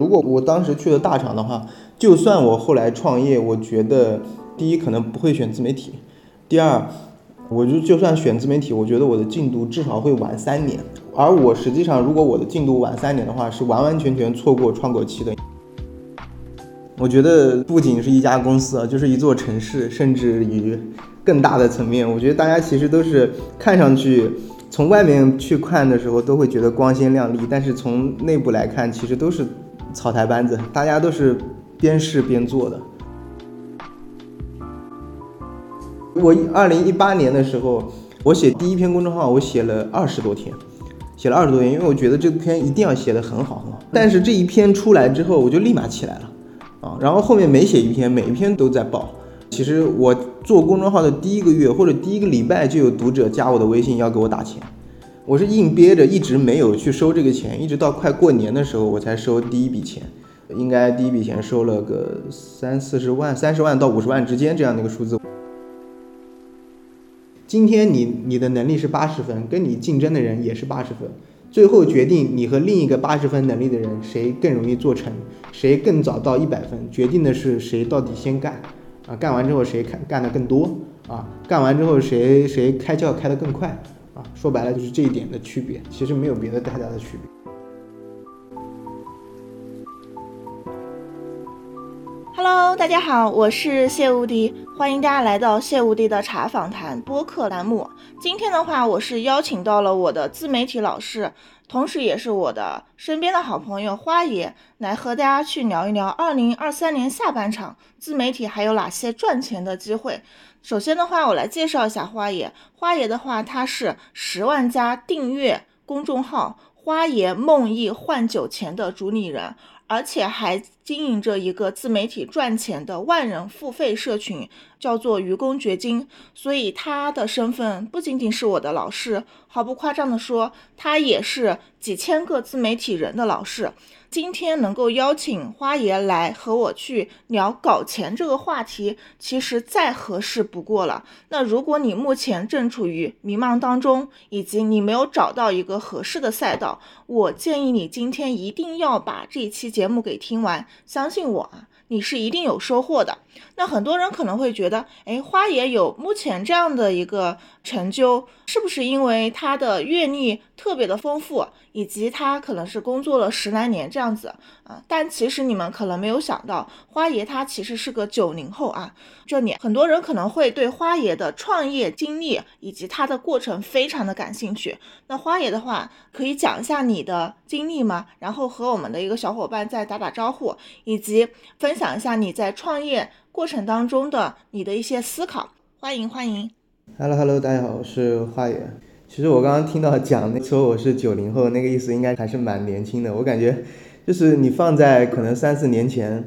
如果我当时去了大厂的话，就算我后来创业，我觉得第一可能不会选自媒体，第二，我就就算选自媒体，我觉得我的进度至少会晚三年。而我实际上，如果我的进度晚三年的话，是完完全全错过窗口期的。我觉得不仅是一家公司啊，就是一座城市，甚至于更大的层面，我觉得大家其实都是看上去从外面去看的时候都会觉得光鲜亮丽，但是从内部来看，其实都是草台班子，大家都是边试边做的。我二零一八年的时候，我写第一篇公众号，我写了二十多天。写了二十多天，因为我觉得这篇一定要写得很好很好。但是这一篇出来之后，我就立马起来了啊。然后后面每写一篇，每一篇都在爆。其实我做公众号的第一个月或者第一个礼拜，就有读者加我的微信要给我打钱。我是硬憋着，一直没有去收这个钱，一直到快过年的时候，我才收第一笔钱。应该第一笔钱收了个三四十万，三十万到五十万之间这样的一个数字。今天你你的能力是八十分，跟你竞争的人也是八十分，最后决定你和另一个八十分能力的人谁更容易做成，谁更早到一百分，决定的是谁到底先干，啊，干完之后谁干干的更多，啊，干完之后谁谁开窍开得更快，说白了就是这一点的区别，其实没有别的太大的区别。Hello，大家好，我是谢无敌，欢迎大家来到谢无敌的茶访谈播客栏目。今天的话，我是邀请到了我的自媒体老师，同时也是我的身边的好朋友花爷，来和大家去聊一聊二零二三年下半场自媒体还有哪些赚钱的机会。首先的话，我来介绍一下花爷。花爷的话，他是十万加订阅公众号“花爷梦忆换酒钱”的主理人。而且还经营着一个自媒体赚钱的万人付费社群，叫做愚公掘金。所以他的身份不仅仅是我的老师，毫不夸张的说，他也是几千个自媒体人的老师。今天能够邀请花爷来和我去聊搞钱这个话题，其实再合适不过了。那如果你目前正处于迷茫当中，以及你没有找到一个合适的赛道，我建议你今天一定要把这期节目给听完。相信我啊。你是一定有收获的。那很多人可能会觉得，哎，花爷有目前这样的一个成就，是不是因为他的阅历特别的丰富，以及他可能是工作了十来年这样子啊？但其实你们可能没有想到，花爷他其实是个九零后啊。这里很多人可能会对花爷的创业经历以及他的过程非常的感兴趣。那花爷的话，可以讲一下你的经历吗？然后和我们的一个小伙伴再打打招呼，以及分。享一下你在创业过程当中的你的一些思考，欢迎欢迎。Hello Hello，大家好，我是花野。其实我刚刚听到讲那说我是九零后，那个意思应该还是蛮年轻的。我感觉就是你放在可能三四年前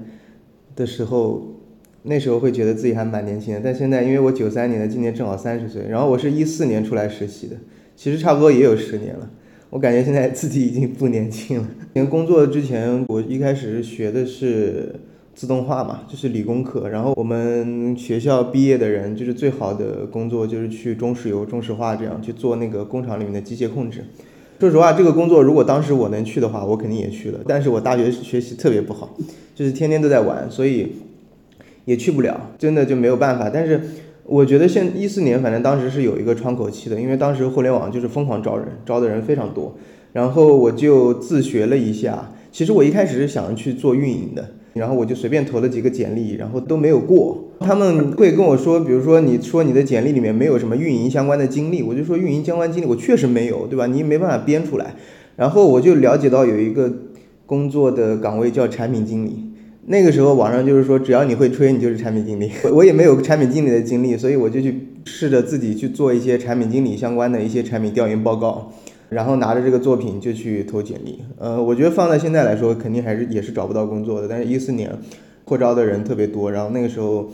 的时候，那时候会觉得自己还蛮年轻的。但现在因为我九三年的，今年正好三十岁，然后我是一四年出来实习的，其实差不多也有十年了。我感觉现在自己已经不年轻了。连工作之前，我一开始学的是。自动化嘛，就是理工科。然后我们学校毕业的人，就是最好的工作就是去中石油、中石化这样去做那个工厂里面的机械控制。说实话，这个工作如果当时我能去的话，我肯定也去了。但是我大学学习特别不好，就是天天都在玩，所以也去不了，真的就没有办法。但是我觉得现一四年，反正当时是有一个窗口期的，因为当时互联网就是疯狂招人，招的人非常多。然后我就自学了一下。其实我一开始是想去做运营的。然后我就随便投了几个简历，然后都没有过。他们会跟我说，比如说你说你的简历里面没有什么运营相关的经历，我就说运营相关经历我确实没有，对吧？你也没办法编出来。然后我就了解到有一个工作的岗位叫产品经理。那个时候网上就是说，只要你会吹，你就是产品经理。我也没有产品经理的经历，所以我就去试着自己去做一些产品经理相关的一些产品调研报告。然后拿着这个作品就去投简历，呃，我觉得放在现在来说，肯定还是也是找不到工作的。但是，一四年扩招的人特别多，然后那个时候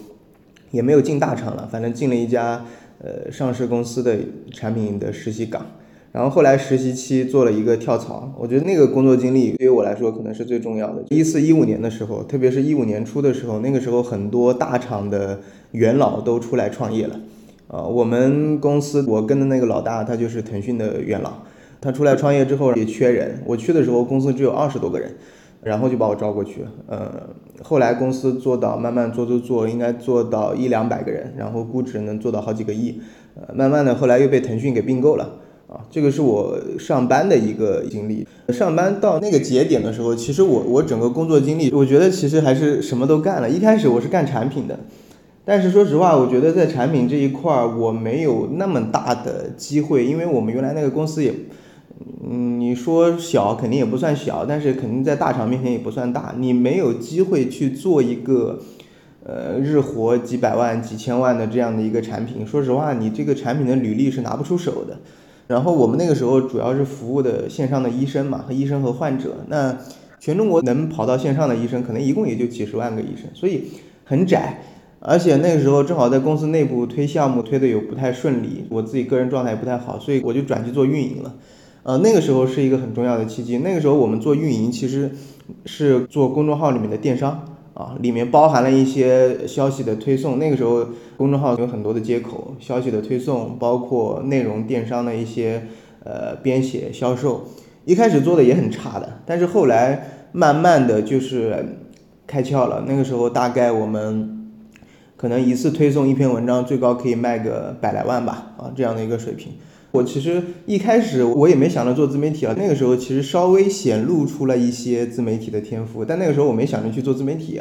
也没有进大厂了，反正进了一家呃上市公司的产品的实习岗。然后后来实习期做了一个跳槽，我觉得那个工作经历对于我来说可能是最重要的。一四一五年的时候，特别是一五年初的时候，那个时候很多大厂的元老都出来创业了，呃，我们公司我跟的那个老大，他就是腾讯的元老。他出来创业之后也缺人，我去的时候公司只有二十多个人，然后就把我招过去。呃，后来公司做到慢慢做做做，应该做到一两百个人，然后估值能做到好几个亿。呃，慢慢的后来又被腾讯给并购了。啊，这个是我上班的一个经历。上班到那个节点的时候，其实我我整个工作经历，我觉得其实还是什么都干了。一开始我是干产品的，但是说实话，我觉得在产品这一块儿我没有那么大的机会，因为我们原来那个公司也，嗯，你说小肯定也不算小，但是肯定在大厂面前也不算大。你没有机会去做一个，呃，日活几百万、几千万的这样的一个产品。说实话，你这个产品的履历是拿不出手的。然后我们那个时候主要是服务的线上的医生嘛，和医生和患者。那全中国能跑到线上的医生，可能一共也就几十万个医生，所以很窄。而且那个时候正好在公司内部推项目推的又不太顺利，我自己个人状态也不太好，所以我就转去做运营了。呃，那个时候是一个很重要的契机。那个时候我们做运营，其实是做公众号里面的电商。啊，里面包含了一些消息的推送。那个时候，公众号有很多的接口，消息的推送，包括内容电商的一些呃编写、销售。一开始做的也很差的，但是后来慢慢的就是开窍了。那个时候大概我们可能一次推送一篇文章，最高可以卖个百来万吧，啊，这样的一个水平。我其实一开始我也没想着做自媒体啊，那个时候其实稍微显露出了一些自媒体的天赋，但那个时候我没想着去做自媒体，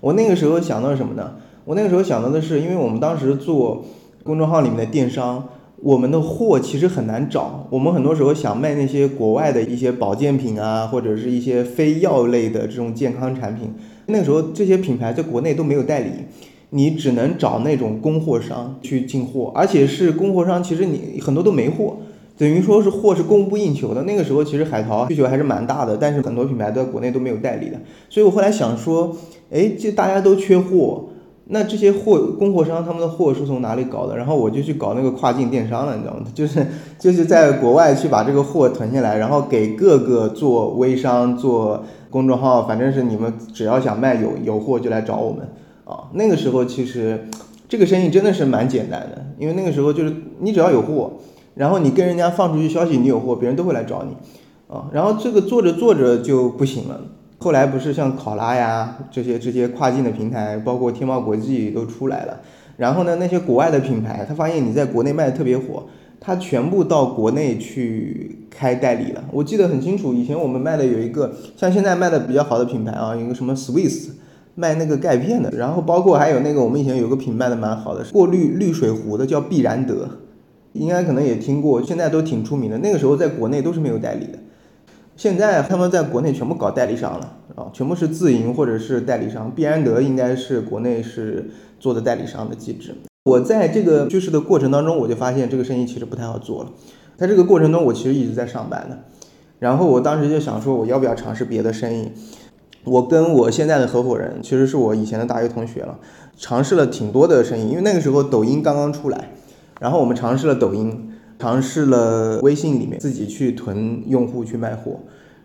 我那个时候想到什么呢？我那个时候想到的是，因为我们当时做公众号里面的电商，我们的货其实很难找，我们很多时候想卖那些国外的一些保健品啊，或者是一些非药类的这种健康产品，那个时候这些品牌在国内都没有代理。你只能找那种供货商去进货，而且是供货商，其实你很多都没货，等于说是货是供不应求的。那个时候其实海淘需求还是蛮大的，但是很多品牌在国内都没有代理的。所以我后来想说，哎，这大家都缺货，那这些货供货商他们的货是从哪里搞的？然后我就去搞那个跨境电商了，你知道吗？就 是就是在国外去把这个货囤下来，然后给各个做微商、做公众号，反正是你们只要想卖有有货就来找我们。啊，那个时候其实这个生意真的是蛮简单的，因为那个时候就是你只要有货，然后你跟人家放出去消息你有货，别人都会来找你，啊，然后这个做着做着就不行了。后来不是像考拉呀这些这些跨境的平台，包括天猫国际都出来了，然后呢那些国外的品牌，他发现你在国内卖的特别火，他全部到国内去开代理了。我记得很清楚，以前我们卖的有一个像现在卖的比较好的品牌啊，有个什么 Swiss。卖那个钙片的，然后包括还有那个我们以前有个品卖的蛮好的，过滤滤水壶的叫必然得，应该可能也听过，现在都挺出名的。那个时候在国内都是没有代理的，现在他们在国内全部搞代理商了啊，全部是自营或者是代理商。必然得应该是国内是做的代理商的机制。我在这个趋势的过程当中，我就发现这个生意其实不太好做了。在这个过程中，我其实一直在上班的，然后我当时就想说，我要不要尝试别的生意？我跟我现在的合伙人，其实是我以前的大学同学了，尝试了挺多的生意，因为那个时候抖音刚刚出来，然后我们尝试了抖音，尝试了微信里面自己去囤用户去卖货，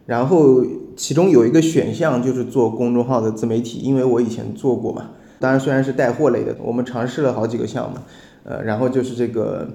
然后其中有一个选项就是做公众号的自媒体，因为我以前做过嘛，当然虽然是带货类的，我们尝试了好几个项目，呃，然后就是这个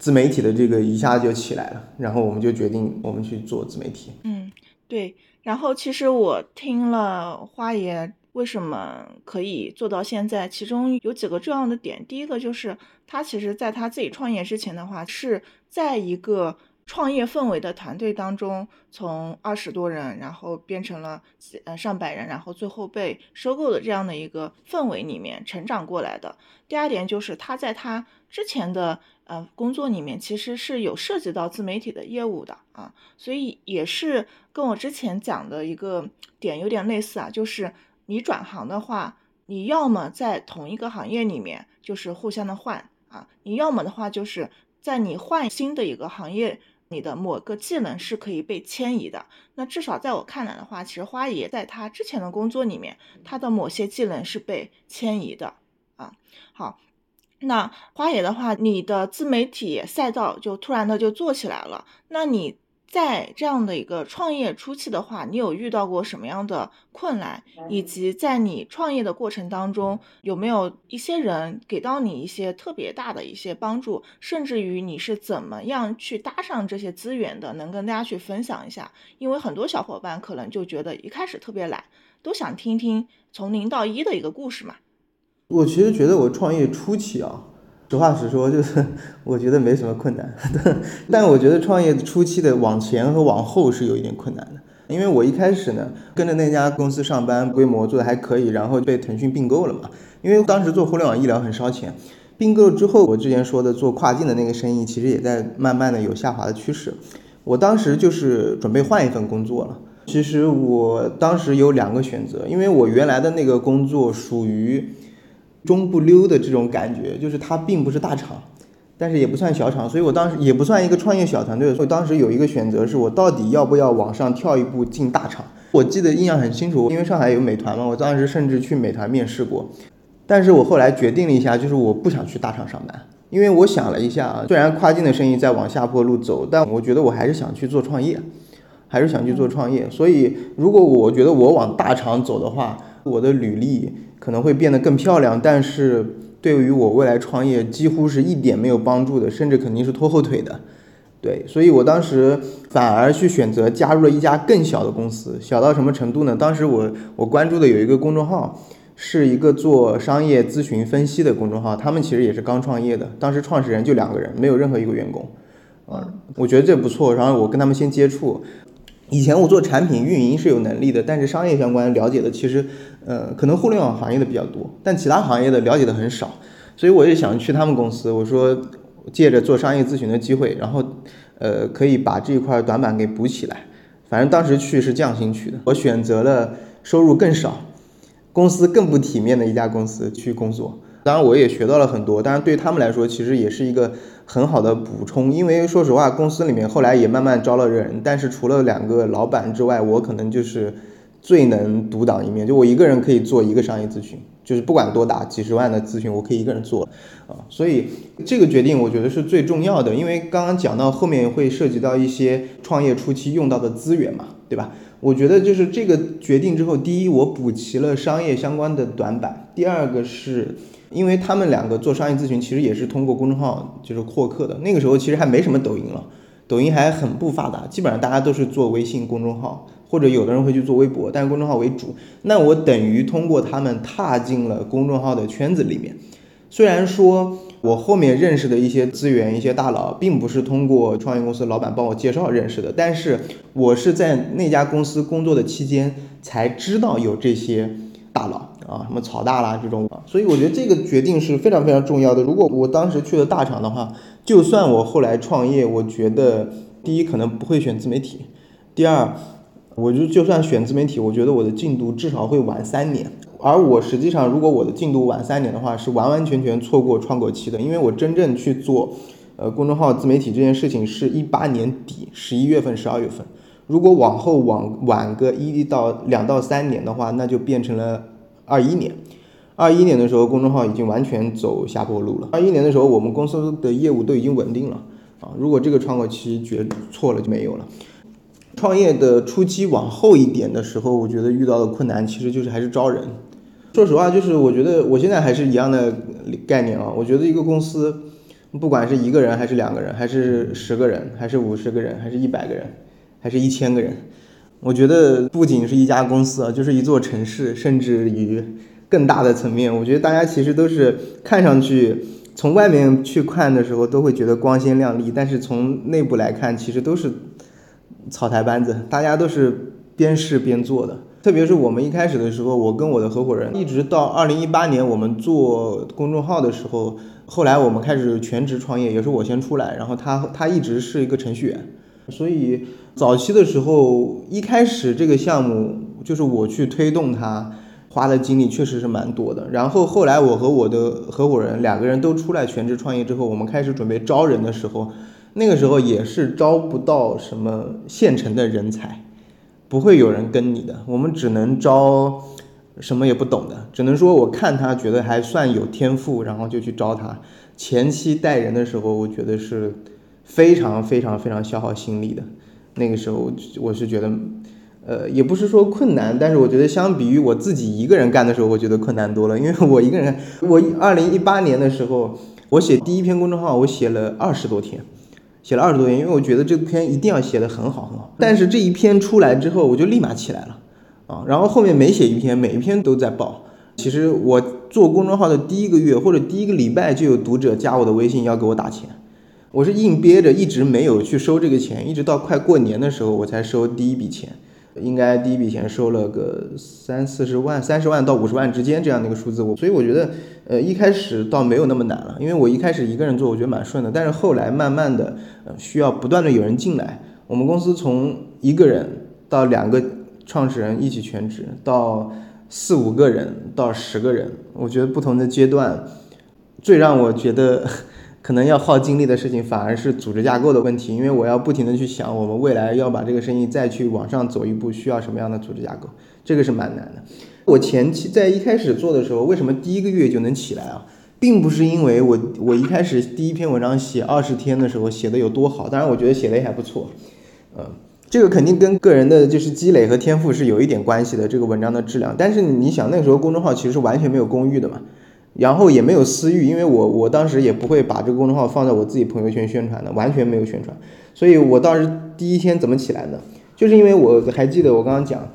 自媒体的这个一下就起来了，然后我们就决定我们去做自媒体。嗯，对。然后其实我听了花爷为什么可以做到现在，其中有几个重要的点。第一个就是他其实在他自己创业之前的话，是在一个创业氛围的团队当中，从二十多人，然后变成了呃上百人，然后最后被收购的这样的一个氛围里面成长过来的。第二点就是他在他之前的。呃，工作里面其实是有涉及到自媒体的业务的啊，所以也是跟我之前讲的一个点有点类似啊，就是你转行的话，你要么在同一个行业里面就是互相的换啊，你要么的话就是在你换新的一个行业，你的某个技能是可以被迁移的。那至少在我看来的话，其实花爷在他之前的工作里面，他的某些技能是被迁移的啊。好。那花野的话，你的自媒体赛道就突然的就做起来了。那你在这样的一个创业初期的话，你有遇到过什么样的困难，以及在你创业的过程当中，有没有一些人给到你一些特别大的一些帮助，甚至于你是怎么样去搭上这些资源的，能跟大家去分享一下？因为很多小伙伴可能就觉得一开始特别懒，都想听听从零到一的一个故事嘛。我其实觉得我创业初期啊。实话实说，就是 我觉得没什么困难，但我觉得创业初期的往前和往后是有一点困难的。因为我一开始呢，跟着那家公司上班，规模做的还可以，然后被腾讯并购了嘛。因为当时做互联网医疗很烧钱，并购之后，我之前说的做跨境的那个生意，其实也在慢慢的有下滑的趋势。我当时就是准备换一份工作了。其实我当时有两个选择，因为我原来的那个工作属于。中不溜的这种感觉，就是它并不是大厂，但是也不算小厂，所以我当时也不算一个创业小团队。所以当时有一个选择，是我到底要不要往上跳一步进大厂。我记得印象很清楚，因为上海有美团嘛，我当时甚至去美团面试过。但是我后来决定了一下，就是我不想去大厂上班，因为我想了一下啊，虽然跨境的生意在往下坡路走，但我觉得我还是想去做创业，还是想去做创业。所以如果我觉得我往大厂走的话，我的履历。可能会变得更漂亮，但是对于我未来创业几乎是一点没有帮助的，甚至肯定是拖后腿的。对，所以我当时反而去选择加入了一家更小的公司，小到什么程度呢？当时我我关注的有一个公众号，是一个做商业咨询分析的公众号，他们其实也是刚创业的，当时创始人就两个人，没有任何一个员工。啊，我觉得这不错，然后我跟他们先接触。以前我做产品运营是有能力的，但是商业相关了解的其实，呃，可能互联网行业的比较多，但其他行业的了解的很少，所以我就想去他们公司，我说借着做商业咨询的机会，然后，呃，可以把这一块短板给补起来。反正当时去是降薪去的，我选择了收入更少，公司更不体面的一家公司去工作。当然我也学到了很多，当然对他们来说其实也是一个。很好的补充，因为说实话，公司里面后来也慢慢招了人，但是除了两个老板之外，我可能就是最能独当一面，就我一个人可以做一个商业咨询，就是不管多大，几十万的咨询，我可以一个人做啊。所以这个决定我觉得是最重要的，因为刚刚讲到后面会涉及到一些创业初期用到的资源嘛，对吧？我觉得就是这个决定之后，第一，我补齐了商业相关的短板；第二个是。因为他们两个做商业咨询，其实也是通过公众号就是获客的。那个时候其实还没什么抖音了，抖音还很不发达，基本上大家都是做微信公众号，或者有的人会去做微博，但是公众号为主。那我等于通过他们踏进了公众号的圈子里面。虽然说我后面认识的一些资源、一些大佬，并不是通过创业公司老板帮我介绍认识的，但是我是在那家公司工作的期间才知道有这些大佬。啊，什么草大啦这种啊，所以我觉得这个决定是非常非常重要的。如果我当时去了大厂的话，就算我后来创业，我觉得第一可能不会选自媒体，第二，我就就算选自媒体，我觉得我的进度至少会晚三年。而我实际上，如果我的进度晚三年的话，是完完全全错过窗口期的，因为我真正去做呃公众号自媒体这件事情是一八年底十一月份、十二月份。如果往后往晚个一到两到三年的话，那就变成了。二一年，二一年的时候，公众号已经完全走下坡路了。二一年的时候，我们公司的业务都已经稳定了啊。如果这个窗口期绝错了，就没有了。创业的初期往后一点的时候，我觉得遇到的困难其实就是还是招人。说实话，就是我觉得我现在还是一样的概念啊。我觉得一个公司，不管是一个人还是两个人，还是十个人，还是五十个人，还是一百个人，还是一千个人。我觉得不仅是一家公司啊，就是一座城市，甚至于更大的层面。我觉得大家其实都是看上去从外面去看的时候都会觉得光鲜亮丽，但是从内部来看，其实都是草台班子，大家都是边试边做的。特别是我们一开始的时候，我跟我的合伙人，一直到二零一八年我们做公众号的时候，后来我们开始全职创业，也是我先出来，然后他他一直是一个程序员。所以早期的时候，一开始这个项目就是我去推动它，花的精力确实是蛮多的。然后后来我和我的合伙人两个人都出来全职创业之后，我们开始准备招人的时候，那个时候也是招不到什么现成的人才，不会有人跟你的。我们只能招什么也不懂的，只能说我看他觉得还算有天赋，然后就去招他。前期带人的时候，我觉得是。非常非常非常消耗心力的，那个时候我是觉得，呃，也不是说困难，但是我觉得相比于我自己一个人干的时候，我觉得困难多了。因为我一个人，我二零一八年的时候，我写第一篇公众号，我写了二十多天，写了二十多天，因为我觉得这篇一定要写的很好很好。但是这一篇出来之后，我就立马起来了，啊，然后后面每写一篇，每一篇都在爆。其实我做公众号的第一个月或者第一个礼拜，就有读者加我的微信要给我打钱，我是硬憋着，一直没有去收这个钱，一直到快过年的时候，我才收第一笔钱，应该第一笔钱收了个三四十万，三十万到五十万之间这样的一个数字。我所以我觉得，呃，一开始倒没有那么难了，因为我一开始一个人做，我觉得蛮顺的。但是后来慢慢的，需要不断的有人进来。我们公司从一个人到两个创始人一起全职到。四五个人到十个人，我觉得不同的阶段，最让我觉得可能要耗精力的事情，反而是组织架构的问题。因为我要不停的去想，我们未来要把这个生意再去往上走一步，需要什么样的组织架构，这个是蛮难的。我前期在一开始做的时候，为什么第一个月就能起来啊？并不是因为我我一开始第一篇文章写二十天的时候写的有多好，当然我觉得写的也还不错，嗯。这个肯定跟个人的就是积累和天赋是有一点关系的，这个文章的质量。但是你想，那个时候公众号其实是完全没有公域的嘛，然后也没有私域，因为我我当时也不会把这个公众号放在我自己朋友圈宣传的，完全没有宣传。所以我当时第一天怎么起来呢？就是因为我还记得我刚刚讲，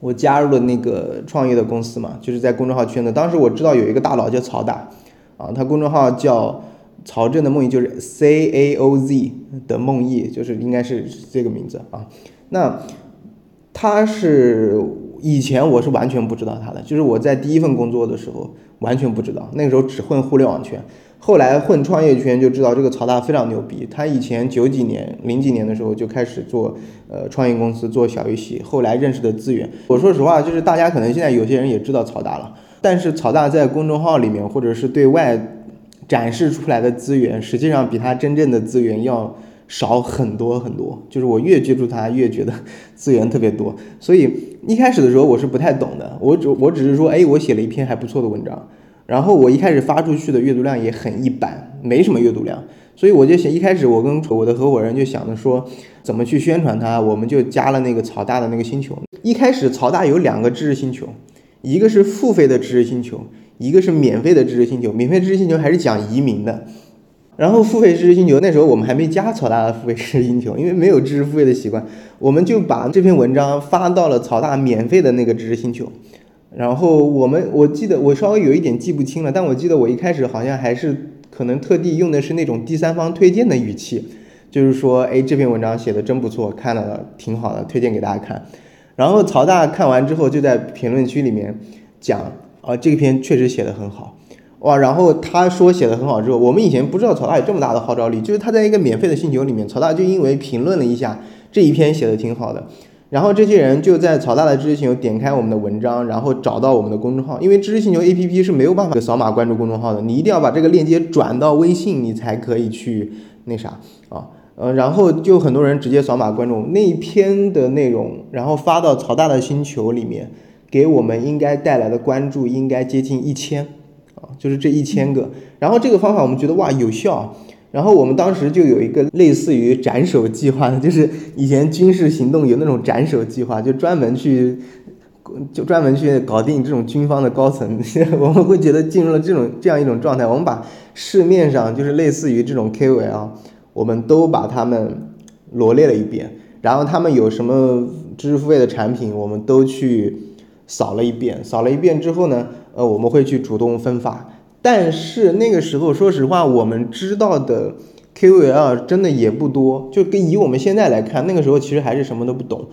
我加入了那个创业的公司嘛，就是在公众号圈子。当时我知道有一个大佬叫曹大，啊，他公众号叫。曹正的梦呓就是 C A O Z 的梦呓，就是应该是这个名字啊。那他是以前我是完全不知道他的，就是我在第一份工作的时候完全不知道，那个时候只混互联网圈，后来混创业圈就知道这个曹大非常牛逼。他以前九几年、零几年的时候就开始做呃创业公司做小游戏，后来认识的资源。我说实话，就是大家可能现在有些人也知道曹大了，但是曹大在公众号里面或者是对外。展示出来的资源，实际上比他真正的资源要少很多很多。就是我越接触他，越觉得资源特别多。所以一开始的时候我是不太懂的，我只我只是说，哎，我写了一篇还不错的文章，然后我一开始发出去的阅读量也很一般，没什么阅读量。所以我就想，一开始我跟我的合伙人就想着说，怎么去宣传它，我们就加了那个曹大的那个星球。一开始曹大有两个知识星球，一个是付费的知识星球。一个是免费的知识星球，免费知识星球还是讲移民的，然后付费知识星球那时候我们还没加曹大的付费知识星球，因为没有知识付费的习惯，我们就把这篇文章发到了曹大免费的那个知识星球，然后我们我记得我稍微有一点记不清了，但我记得我一开始好像还是可能特地用的是那种第三方推荐的语气，就是说，哎，这篇文章写的真不错，看了挺好的，推荐给大家看，然后曹大看完之后就在评论区里面讲。啊，这篇确实写的很好，哇！然后他说写的很好之后，我们以前不知道曹大有这么大的号召力，就是他在一个免费的星球里面，曹大就因为评论了一下这一篇写的挺好的，然后这些人就在曹大的知识星球点开我们的文章，然后找到我们的公众号，因为知识星球 APP 是没有办法扫码关注公众号的，你一定要把这个链接转到微信，你才可以去那啥啊，呃，然后就很多人直接扫码关注那一篇的内容，然后发到曹大的星球里面。给我们应该带来的关注应该接近一千，啊，就是这一千个。然后这个方法我们觉得哇有效，然后我们当时就有一个类似于斩首计划，就是以前军事行动有那种斩首计划，就专门去就专门去搞定这种军方的高层。我们会觉得进入了这种这样一种状态，我们把市面上就是类似于这种 KOL，我们都把他们罗列了一遍，然后他们有什么知识付费的产品，我们都去。扫了一遍，扫了一遍之后呢，呃，我们会去主动分发。但是那个时候，说实话，我们知道的 KOL 真的也不多。就跟以我们现在来看，那个时候其实还是什么都不懂。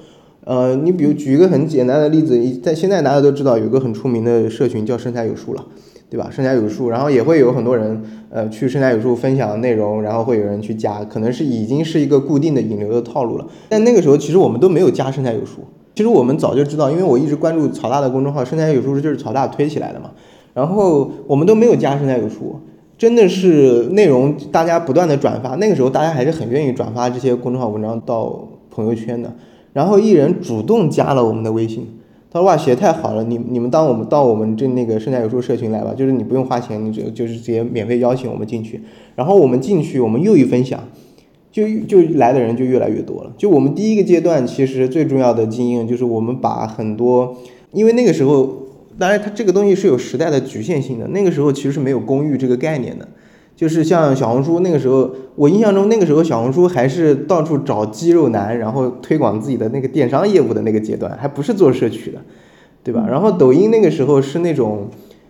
呃，你比如举一个很简单的例子，在现在大家都知道有个很出名的社群叫生财有术了，对吧？生财有术，然后也会有很多人呃去生财有术分享内容，然后会有人去加，可能是已经是一个固定的引流的套路了。但那个时候其实我们都没有加生财有术。其实我们早就知道，因为我一直关注曹大的公众号，生态有书就是曹大推起来的嘛。然后我们都没有加生态有书，真的是内容大家不断的转发，那个时候大家还是很愿意转发这些公众号文章到朋友圈的。然后艺人主动加了我们的微信，他说哇写太好了，你你们当我们到我们这那个生态有书社群来吧，就是你不用花钱，你就就是直接免费邀请我们进去。然后我们进去，我们又一分享。就就来的人就越来越多了。就我们第一个阶段，其实最重要的经验就是我们把很多，因为那个时候，当然它这个东西是有时代的局限性的。那个时候其实是没有公寓这个概念的，就是像小红书那个时候，我印象中那个时候小红书还是到处找肌肉男，然后推广自己的那个电商业务的那个阶段，还不是做社区的，对吧？然后抖音那个时候是那种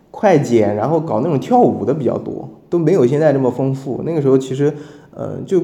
快剪，然后搞那种跳舞的比较多，都没有现在这么丰富。那个时候其实，呃，就。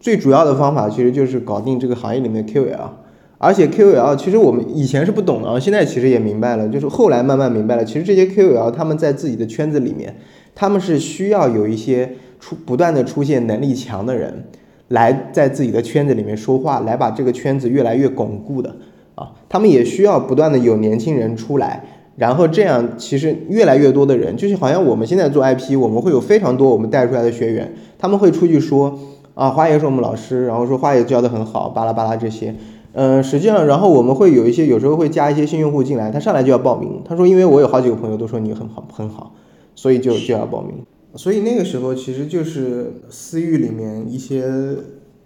最主要的方法其实就是搞定这个行业里面的 Q L，而且 Q L 其实我们以前是不懂的，现在其实也明白了，就是后来慢慢明白了，其实这些 Q L 他们在自己的圈子里面，他们是需要有一些出不断的出现能力强的人，来在自己的圈子里面说话，来把这个圈子越来越巩固的啊，他们也需要不断的有年轻人出来，然后这样其实越来越多的人，就是好像我们现在做 IP，我们会有非常多我们带出来的学员，他们会出去说。啊，花爷是我们老师，然后说花爷教的很好，巴拉巴拉这些，嗯，实际上，然后我们会有一些，有时候会加一些新用户进来，他上来就要报名，他说，因为我有好几个朋友都说你很好很好，所以就就要报名，所以那个时候其实就是私域里面一些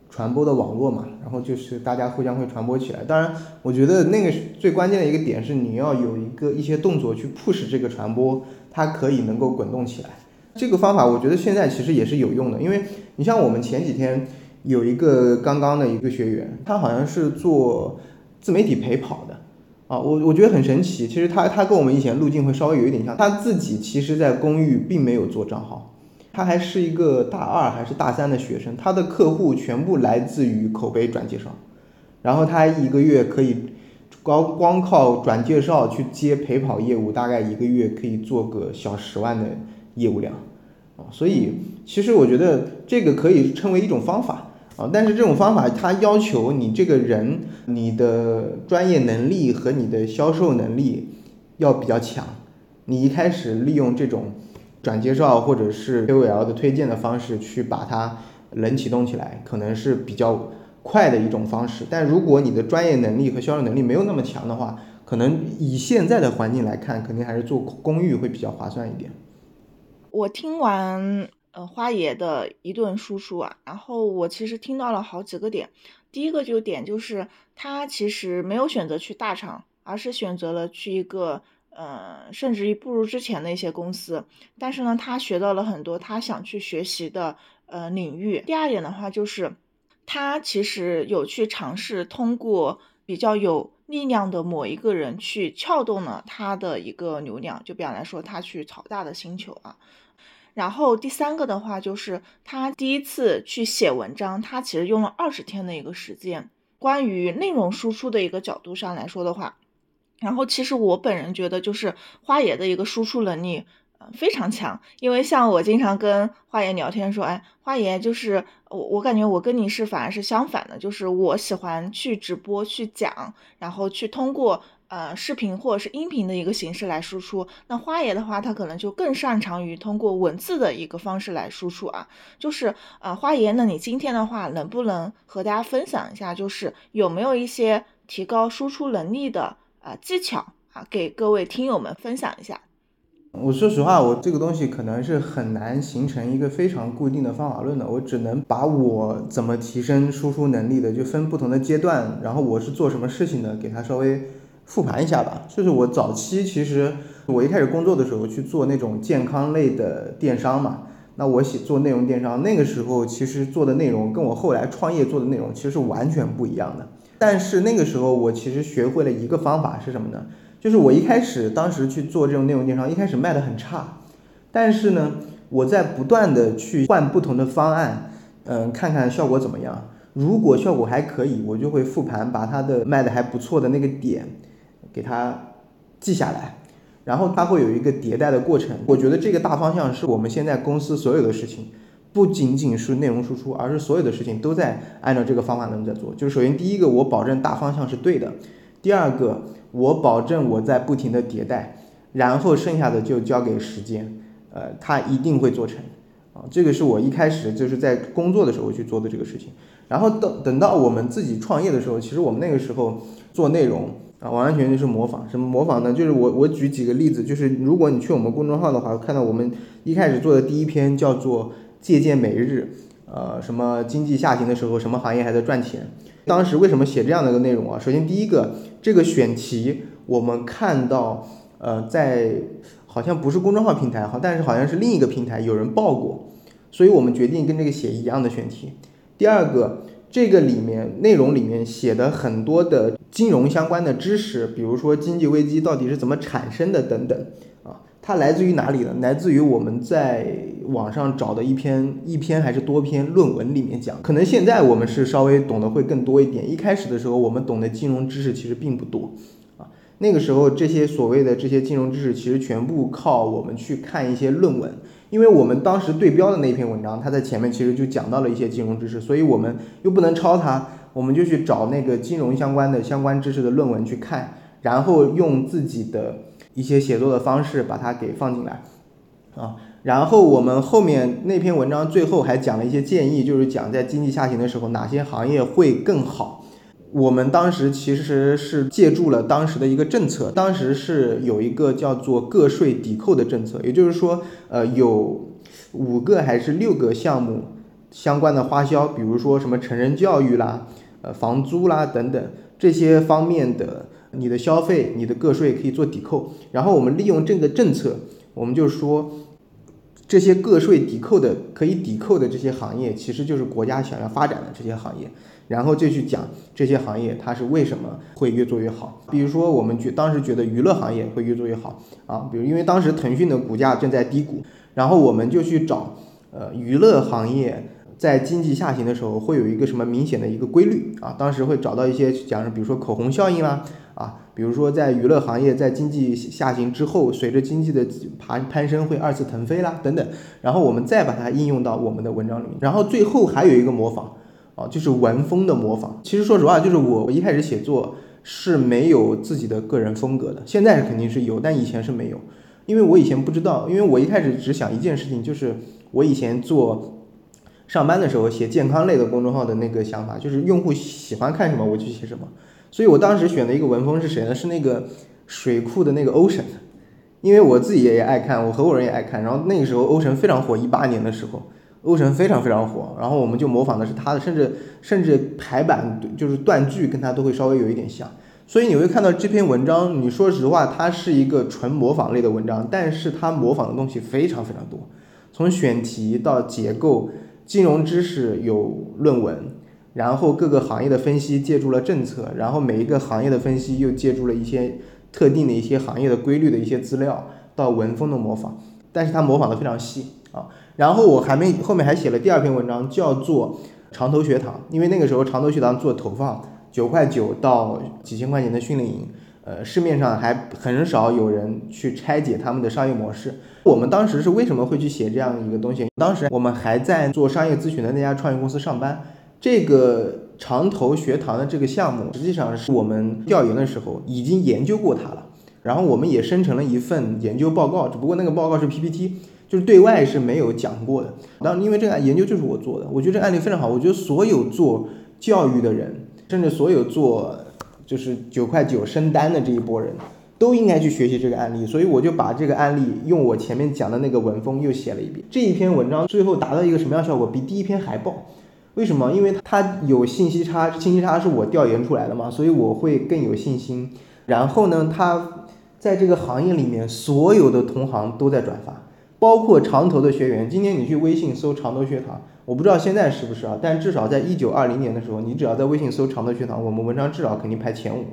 传播的网络嘛，然后就是大家互相会传播起来，当然，我觉得那个最关键的一个点是你要有一个一些动作去 push 这个传播，它可以能够滚动起来。这个方法我觉得现在其实也是有用的，因为你像我们前几天有一个刚刚的一个学员，他好像是做自媒体陪跑的，啊，我我觉得很神奇。其实他他跟我们以前路径会稍微有一点像，他自己其实在公寓并没有做账号，他还是一个大二还是大三的学生，他的客户全部来自于口碑转介绍，然后他一个月可以光光靠转介绍去接陪跑业务，大概一个月可以做个小十万的。业务量，啊，所以其实我觉得这个可以称为一种方法。啊，但是这种方法它要求你这个人你的专业能力和你的销售能力要比较强，你一开始利用这种转介绍或者是 KOL 的推荐的方式去把它冷启动起来，可能是比较快的一种方式，但如果你的专业能力和销售能力没有那么强的话，可能以现在的环境来看，肯定还是做公寓会比较划算一点。我听完呃花爷的一顿输出啊，然后我其实听到了好几个点。第一个就点就是他其实没有选择去大厂，而是选择了去一个呃甚至于不如之前的一些公司。但是呢，他学到了很多他想去学习的呃领域。第二点的话就是他其实有去尝试通过比较有力量的某一个人去撬动了他的一个流量。就比方来说，他去草大的星球啊。然后第三个的话，就是他第一次去写文章，他其实用了二十天的一个时间。关于内容输出的一个角度上来说的话，然后其实我本人觉得，就是花爷的一个输出能力。非常强，因为像我经常跟花爷聊天说，哎，花爷就是我，我感觉我跟你是反而是相反的，就是我喜欢去直播去讲，然后去通过呃视频或者是音频的一个形式来输出。那花爷的话，他可能就更擅长于通过文字的一个方式来输出啊。就是啊，花爷，那你今天的话，能不能和大家分享一下，就是有没有一些提高输出能力的啊技巧啊，给各位听友们分享一下？我说实话，我这个东西可能是很难形成一个非常固定的方法论的。我只能把我怎么提升输出能力的，就分不同的阶段，然后我是做什么事情的，给他稍微复盘一下吧。就是我早期其实我一开始工作的时候去做那种健康类的电商嘛，那我写做内容电商，那个时候其实做的内容跟我后来创业做的内容其实是完全不一样的。但是那个时候我其实学会了一个方法是什么呢？就是我一开始当时去做这种内容电商，一开始卖的很差，但是呢，我在不断的去换不同的方案，嗯，看看效果怎么样。如果效果还可以，我就会复盘，把它的卖的还不错的那个点，给它记下来，然后它会有一个迭代的过程。我觉得这个大方向是我们现在公司所有的事情，不仅仅是内容输出，而是所有的事情都在按照这个方法论在做。就是首先第一个，我保证大方向是对的；第二个。我保证我在不停的迭代，然后剩下的就交给时间，呃，他一定会做成，啊，这个是我一开始就是在工作的时候去做的这个事情。然后等等到我们自己创业的时候，其实我们那个时候做内容啊，完完全全是模仿。什么模仿呢？就是我我举几个例子，就是如果你去我们公众号的话，看到我们一开始做的第一篇叫做借鉴每日，呃，什么经济下行的时候，什么行业还在赚钱？当时为什么写这样的一个内容啊？首先第一个，这个选题我们看到，呃，在好像不是公众号平台，好，但是好像是另一个平台有人报过，所以我们决定跟这个写一样的选题。第二个，这个里面内容里面写的很多的金融相关的知识，比如说经济危机到底是怎么产生的等等啊。它来自于哪里呢？来自于我们在网上找的一篇一篇还是多篇论文里面讲。可能现在我们是稍微懂得会更多一点。一开始的时候，我们懂得金融知识其实并不多啊。那个时候，这些所谓的这些金融知识，其实全部靠我们去看一些论文。因为我们当时对标的那篇文章，它在前面其实就讲到了一些金融知识，所以我们又不能抄它，我们就去找那个金融相关的相关知识的论文去看，然后用自己的。一些写作的方式把它给放进来，啊，然后我们后面那篇文章最后还讲了一些建议，就是讲在经济下行的时候哪些行业会更好。我们当时其实是借助了当时的一个政策，当时是有一个叫做个税抵扣的政策，也就是说，呃，有五个还是六个项目相关的花销，比如说什么成人教育啦、呃房租啦等等这些方面的。你的消费，你的个税可以做抵扣，然后我们利用这个政策，我们就说这些个税抵扣的可以抵扣的这些行业，其实就是国家想要发展的这些行业，然后就去讲这些行业它是为什么会越做越好。比如说，我们觉当时觉得娱乐行业会越做越好啊，比如因为当时腾讯的股价正在低谷，然后我们就去找呃娱乐行业。在经济下行的时候，会有一个什么明显的一个规律啊？当时会找到一些讲，比如说口红效应啦，啊，比如说在娱乐行业在经济下行之后，随着经济的攀攀升会二次腾飞啦，等等。然后我们再把它应用到我们的文章里面。然后最后还有一个模仿啊，就是文风的模仿。其实说实话，就是我一开始写作是没有自己的个人风格的，现在是肯定是有，但以前是没有，因为我以前不知道，因为我一开始只想一件事情，就是我以前做。上班的时候写健康类的公众号的那个想法，就是用户喜欢看什么我就写什么。所以我当时选的一个文风是谁呢？是那个水库的那个欧神，因为我自己也爱看，我合伙人也爱看。然后那个时候欧神非常火，一八年的时候，欧神非常非常火。然后我们就模仿的是他的，甚至甚至排版就是断句跟他都会稍微有一点像。所以你会看到这篇文章，你说实话，它是一个纯模仿类的文章，但是它模仿的东西非常非常多，从选题到结构。金融知识有论文，然后各个行业的分析借助了政策，然后每一个行业的分析又借助了一些特定的一些行业的规律的一些资料，到文风的模仿，但是它模仿的非常细啊。然后我还没后面还写了第二篇文章，叫做长头学堂，因为那个时候长头学堂做投放，九块九到几千块钱的训练营。呃，市面上还很少有人去拆解他们的商业模式。我们当时是为什么会去写这样一个东西？当时我们还在做商业咨询的那家创业公司上班。这个长头学堂的这个项目，实际上是我们调研的时候已经研究过它了。然后我们也生成了一份研究报告，只不过那个报告是 PPT，就是对外是没有讲过的。当因为这个研究就是我做的，我觉得这个案例非常好。我觉得所有做教育的人，甚至所有做。就是九块九升单的这一波人，都应该去学习这个案例，所以我就把这个案例用我前面讲的那个文风又写了一遍。这一篇文章最后达到一个什么样效果？比第一篇还爆。为什么？因为它有信息差，信息差是我调研出来的嘛，所以我会更有信心。然后呢，它在这个行业里面，所有的同行都在转发，包括长头的学员。今天你去微信搜长头学堂。我不知道现在是不是啊，但至少在一九二零年的时候，你只要在微信搜“长头学堂”，我们文章至少肯定排前五，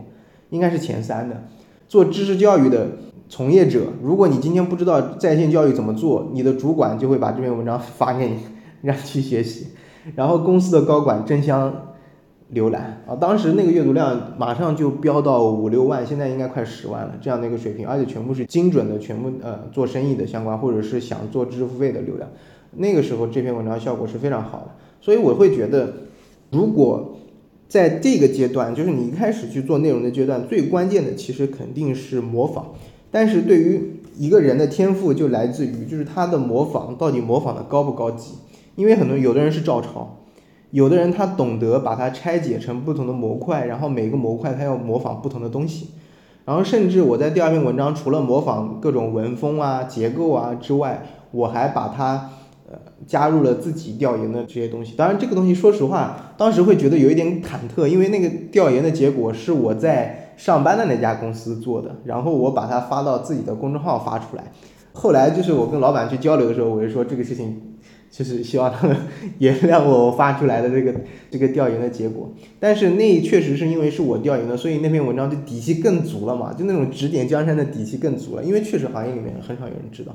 应该是前三的。做知识教育的从业者，如果你今天不知道在线教育怎么做，你的主管就会把这篇文章发给你，让你去学习。然后公司的高管争相浏览啊，当时那个阅读量马上就飙到五六万，现在应该快十万了，这样的一个水平，而且全部是精准的，全部呃做生意的相关，或者是想做知识付费的流量。那个时候这篇文章效果是非常好的，所以我会觉得，如果在这个阶段，就是你一开始去做内容的阶段，最关键的其实肯定是模仿。但是对于一个人的天赋，就来自于就是他的模仿到底模仿的高不高级。因为很多有的人是照抄，有的人他懂得把它拆解成不同的模块，然后每个模块他要模仿不同的东西。然后甚至我在第二篇文章除了模仿各种文风啊、结构啊之外，我还把它。呃加入了自己调研的这些东西。当然，这个东西说实话，当时会觉得有一点忐忑，因为那个调研的结果是我在上班的那家公司做的，然后我把它发到自己的公众号发出来。后来就是我跟老板去交流的时候，我就说这个事情。就是希望他们 原谅我发出来的这个这个调研的结果，但是那确实是因为是我调研的，所以那篇文章就底气更足了嘛，就那种指点江山的底气更足了。因为确实行业里面很少有人知道，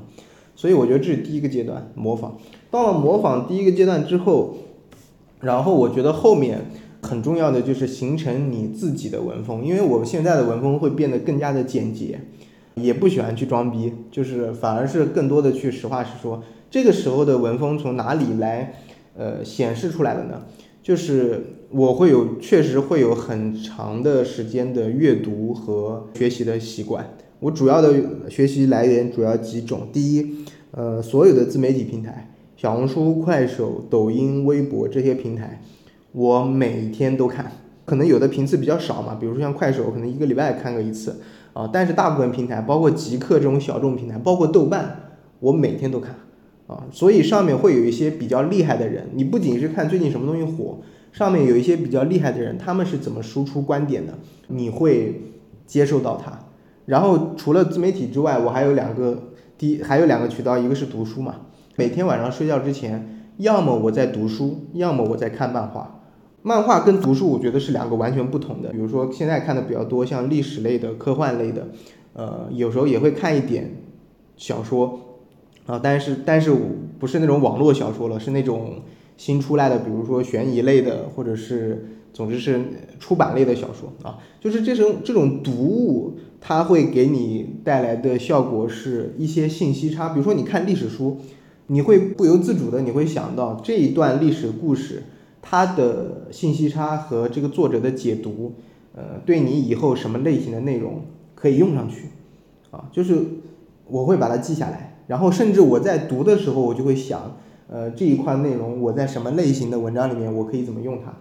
所以我觉得这是第一个阶段模仿。到了模仿第一个阶段之后，然后我觉得后面很重要的就是形成你自己的文风，因为我们现在的文风会变得更加的简洁，也不喜欢去装逼，就是反而是更多的去实话实说。这个时候的文风从哪里来，呃，显示出来的呢？就是我会有，确实会有很长的时间的阅读和学习的习惯。我主要的学习来源主要几种：第一，呃，所有的自媒体平台，小红书、快手、抖音、微博这些平台，我每天都看。可能有的频次比较少嘛，比如说像快手，可能一个礼拜看个一次啊。但是大部分平台，包括极客这种小众平台，包括豆瓣，我每天都看。啊，所以上面会有一些比较厉害的人，你不仅是看最近什么东西火，上面有一些比较厉害的人，他们是怎么输出观点的，你会接受到他。然后除了自媒体之外，我还有两个，第还有两个渠道，一个是读书嘛，每天晚上睡觉之前，要么我在读书，要么我在看漫画。漫画跟读书我觉得是两个完全不同的。比如说现在看的比较多，像历史类的、科幻类的，呃，有时候也会看一点小说。啊，但是但是不是那种网络小说了，是那种新出来的，比如说悬疑类的，或者是总之是出版类的小说啊。就是这种这种读物，它会给你带来的效果是一些信息差。比如说你看历史书，你会不由自主的你会想到这一段历史故事，它的信息差和这个作者的解读，呃，对你以后什么类型的内容可以用上去啊，就是我会把它记下来。然后甚至我在读的时候，我就会想，呃，这一块内容我在什么类型的文章里面我可以怎么用它？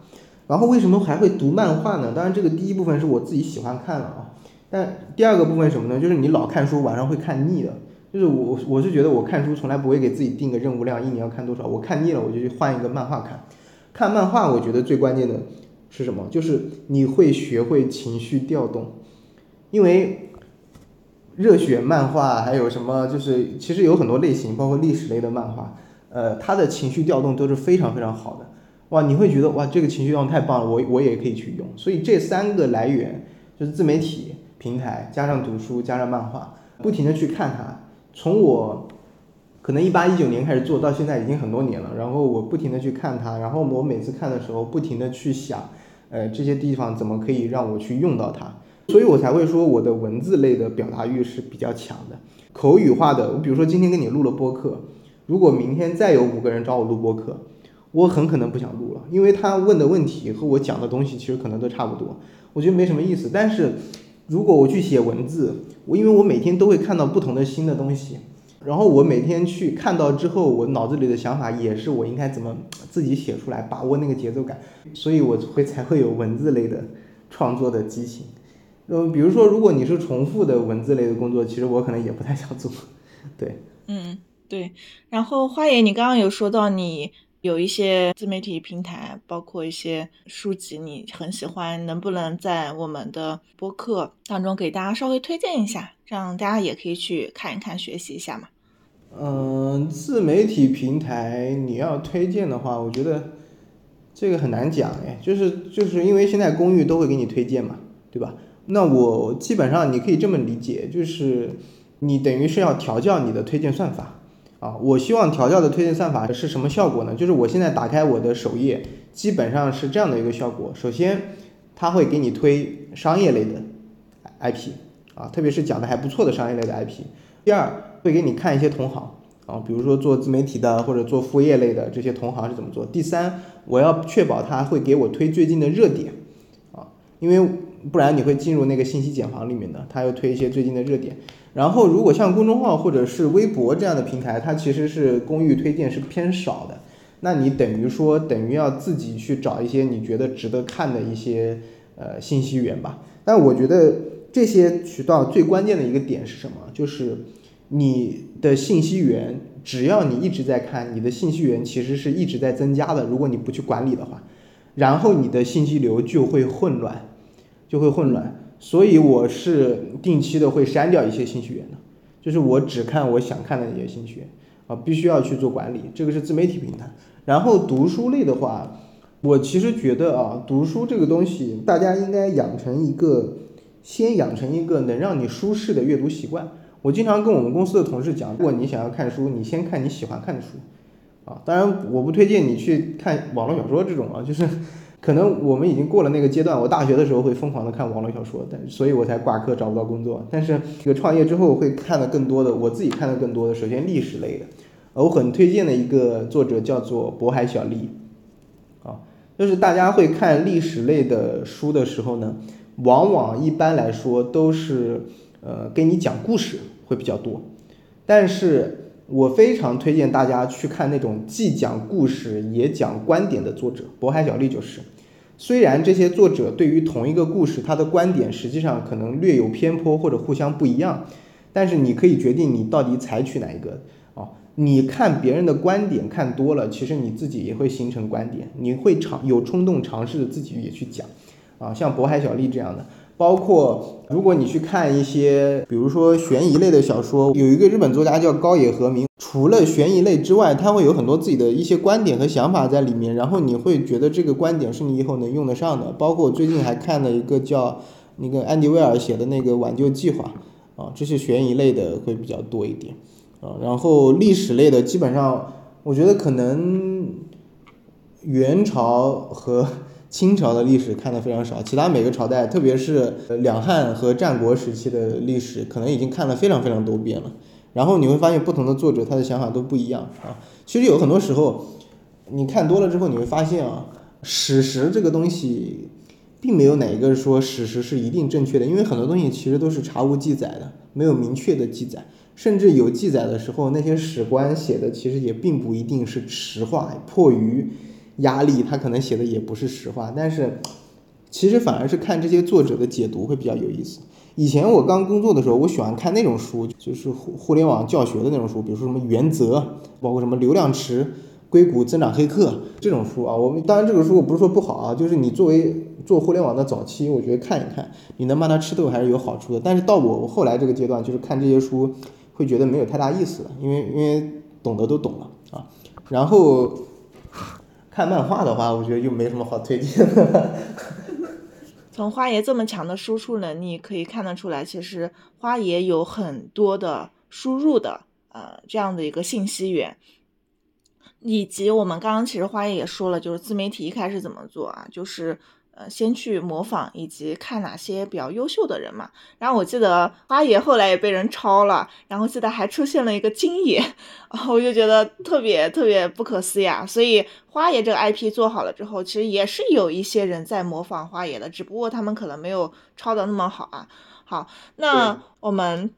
然后为什么还会读漫画呢？当然，这个第一部分是我自己喜欢看了啊。但第二个部分什么呢？就是你老看书，晚上会看腻的。就是我我是觉得我看书从来不会给自己定个任务量，一年要看多少。我看腻了，我就去换一个漫画看。看漫画，我觉得最关键的是什么？就是你会学会情绪调动，因为。热血漫画还有什么？就是其实有很多类型，包括历史类的漫画，呃，它的情绪调动都是非常非常好的。哇，你会觉得哇，这个情绪调动太棒了，我我也可以去用。所以这三个来源就是自媒体平台加上读书加上漫画，不停的去看它。从我可能一八一九年开始做到现在已经很多年了，然后我不停的去看它，然后我每次看的时候不停的去想，呃，这些地方怎么可以让我去用到它。所以我才会说我的文字类的表达欲是比较强的，口语化的。我比如说今天跟你录了播客，如果明天再有五个人找我录播客，我很可能不想录了，因为他问的问题和我讲的东西其实可能都差不多，我觉得没什么意思。但是如果我去写文字，我因为我每天都会看到不同的新的东西，然后我每天去看到之后，我脑子里的想法也是我应该怎么自己写出来，把握那个节奏感，所以我会才会有文字类的创作的激情。呃，比如说，如果你是重复的文字类的工作，其实我可能也不太想做。对，嗯，对。然后花爷，你刚刚有说到你有一些自媒体平台，包括一些书籍，你很喜欢，能不能在我们的播客当中给大家稍微推荐一下，让大家也可以去看一看、学习一下嘛？嗯，自媒体平台你要推荐的话，我觉得这个很难讲哎，就是就是因为现在公寓都会给你推荐嘛，对吧？那我基本上你可以这么理解，就是你等于是要调教你的推荐算法啊。我希望调教的推荐算法是什么效果呢？就是我现在打开我的首页，基本上是这样的一个效果。首先，它会给你推商业类的 IP 啊，特别是讲的还不错的商业类的 IP。第二，会给你看一些同行啊，比如说做自媒体的或者做副业类的这些同行是怎么做。第三，我要确保它会给我推最近的热点啊，因为。不然你会进入那个信息茧房里面的，他又推一些最近的热点。然后如果像公众号或者是微博这样的平台，它其实是公域推荐是偏少的。那你等于说等于要自己去找一些你觉得值得看的一些呃信息源吧。但我觉得这些渠道最关键的一个点是什么？就是你的信息源，只要你一直在看，你的信息源其实是一直在增加的。如果你不去管理的话，然后你的信息流就会混乱，就会混乱。所以我是定期的会删掉一些信息源的，就是我只看我想看的那些信息源啊，必须要去做管理。这个是自媒体平台。然后读书类的话，我其实觉得啊，读书这个东西，大家应该养成一个，先养成一个能让你舒适的阅读习惯。我经常跟我们公司的同事讲，如果你想要看书，你先看你喜欢看的书，啊，当然我不推荐你去看网络小说这种啊，就是可能我们已经过了那个阶段。我大学的时候会疯狂的看网络小说，但所以我才挂科找不到工作。但是这个创业之后会看的更多的，我自己看的更多的，首先历史类的，我很推荐的一个作者叫做渤海小丽，啊，就是大家会看历史类的书的时候呢，往往一般来说都是呃给你讲故事。会比较多，但是我非常推荐大家去看那种既讲故事也讲观点的作者，渤海小丽就是。虽然这些作者对于同一个故事，他的观点实际上可能略有偏颇或者互相不一样，但是你可以决定你到底采取哪一个哦。你看别人的观点看多了，其实你自己也会形成观点，你会尝有冲动尝试自己也去讲啊，像渤海小丽这样的。包括如果你去看一些，比如说悬疑类的小说，有一个日本作家叫高野和明，除了悬疑类之外，他会有很多自己的一些观点和想法在里面，然后你会觉得这个观点是你以后能用得上的。包括我最近还看了一个叫那个安迪威尔写的那个挽救计划，啊，这些悬疑类的会比较多一点，啊，然后历史类的基本上，我觉得可能元朝和。清朝的历史看的非常少，其他每个朝代，特别是两汉和战国时期的历史，可能已经看了非常非常多遍了。然后你会发现，不同的作者他的想法都不一样啊。其实有很多时候，你看多了之后，你会发现啊，史实这个东西，并没有哪一个说史实是一定正确的，因为很多东西其实都是查无记载的，没有明确的记载，甚至有记载的时候，那些史官写的其实也并不一定是实话，迫于。压力，他可能写的也不是实话，但是 其实反而是看这些作者的解读会比较有意思。以前我刚工作的时候，我喜欢看那种书，就是互互联网教学的那种书，比如说什么原则，包括什么流量池、硅谷增长黑客这种书啊。我们当然这个书我不是说不好啊，就是你作为做互联网的早期，我觉得看一看，你能把它吃透还是有好处的。但是到我后来这个阶段，就是看这些书会觉得没有太大意思了，因为因为懂得都懂了啊，然后。看漫画的话，我觉得就没什么好推荐的。从花爷这么强的输出能力可以看得出来，其实花爷有很多的输入的呃这样的一个信息源，以及我们刚刚其实花爷也说了，就是自媒体一开始怎么做啊，就是。呃，先去模仿以及看哪些比较优秀的人嘛。然后我记得花爷后来也被人抄了，然后记得还出现了一个金爷，然后我就觉得特别特别不可思议啊。所以花爷这个 IP 做好了之后，其实也是有一些人在模仿花爷的，只不过他们可能没有抄的那么好啊。好，那我们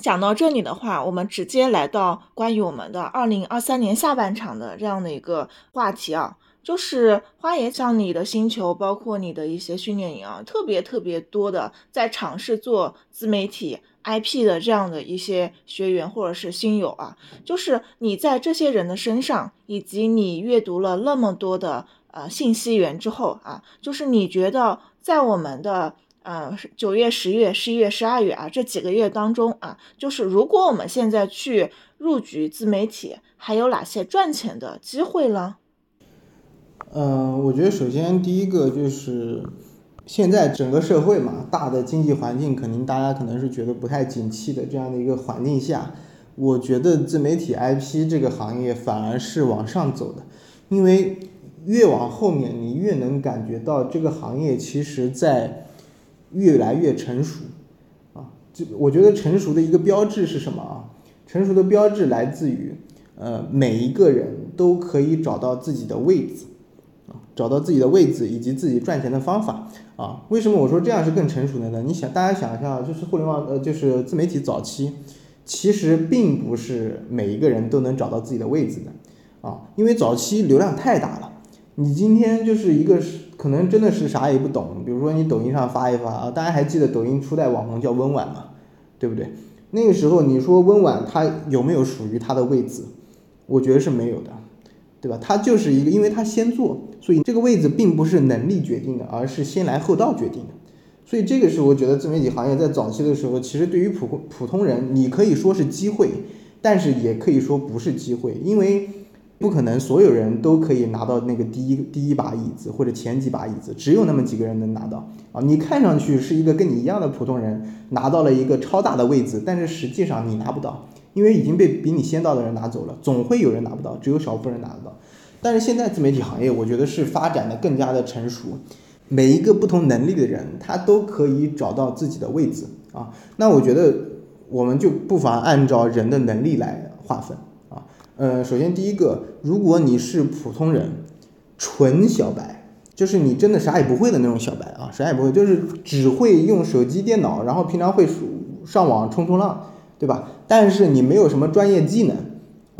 讲到这里的话，我们直接来到关于我们的二零二三年下半场的这样的一个话题啊。就是花爷像你的星球，包括你的一些训练营啊，特别特别多的在尝试做自媒体 IP 的这样的一些学员或者是新友啊，就是你在这些人的身上，以及你阅读了那么多的呃信息源之后啊，就是你觉得在我们的呃九月、十月、十一月、十二月啊这几个月当中啊，就是如果我们现在去入局自媒体，还有哪些赚钱的机会呢？嗯，我觉得首先第一个就是现在整个社会嘛，大的经济环境肯定大家可能是觉得不太景气的这样的一个环境下，我觉得自媒体 IP 这个行业反而是往上走的，因为越往后面你越能感觉到这个行业其实在越来越成熟啊。这我觉得成熟的一个标志是什么啊？成熟的标志来自于呃每一个人都可以找到自己的位置。找到自己的位置以及自己赚钱的方法啊？为什么我说这样是更成熟的呢？你想，大家想一下，就是互联网呃，就是自媒体早期，其实并不是每一个人都能找到自己的位置的啊，因为早期流量太大了。你今天就是一个可能真的是啥也不懂，比如说你抖音上发一发啊，大家还记得抖音初代网红叫温婉吗？对不对？那个时候你说温婉他有没有属于他的位置？我觉得是没有的，对吧？他就是一个，因为他先做，所以这个位置并不是能力决定的，而是先来后到决定的。所以这个是我觉得自媒体行业在早期的时候，其实对于普普通人，你可以说是机会，但是也可以说不是机会，因为。不可能所有人都可以拿到那个第一第一把椅子或者前几把椅子，只有那么几个人能拿到啊！你看上去是一个跟你一样的普通人拿到了一个超大的位置，但是实际上你拿不到，因为已经被比你先到的人拿走了。总会有人拿不到，只有少部分人拿得到。但是现在自媒体行业，我觉得是发展的更加的成熟，每一个不同能力的人他都可以找到自己的位置啊。那我觉得我们就不妨按照人的能力来划分啊。呃，首先第一个，如果你是普通人，纯小白，就是你真的啥也不会的那种小白啊，啥也不会，就是只会用手机、电脑，然后平常会上网冲冲浪，对吧？但是你没有什么专业技能，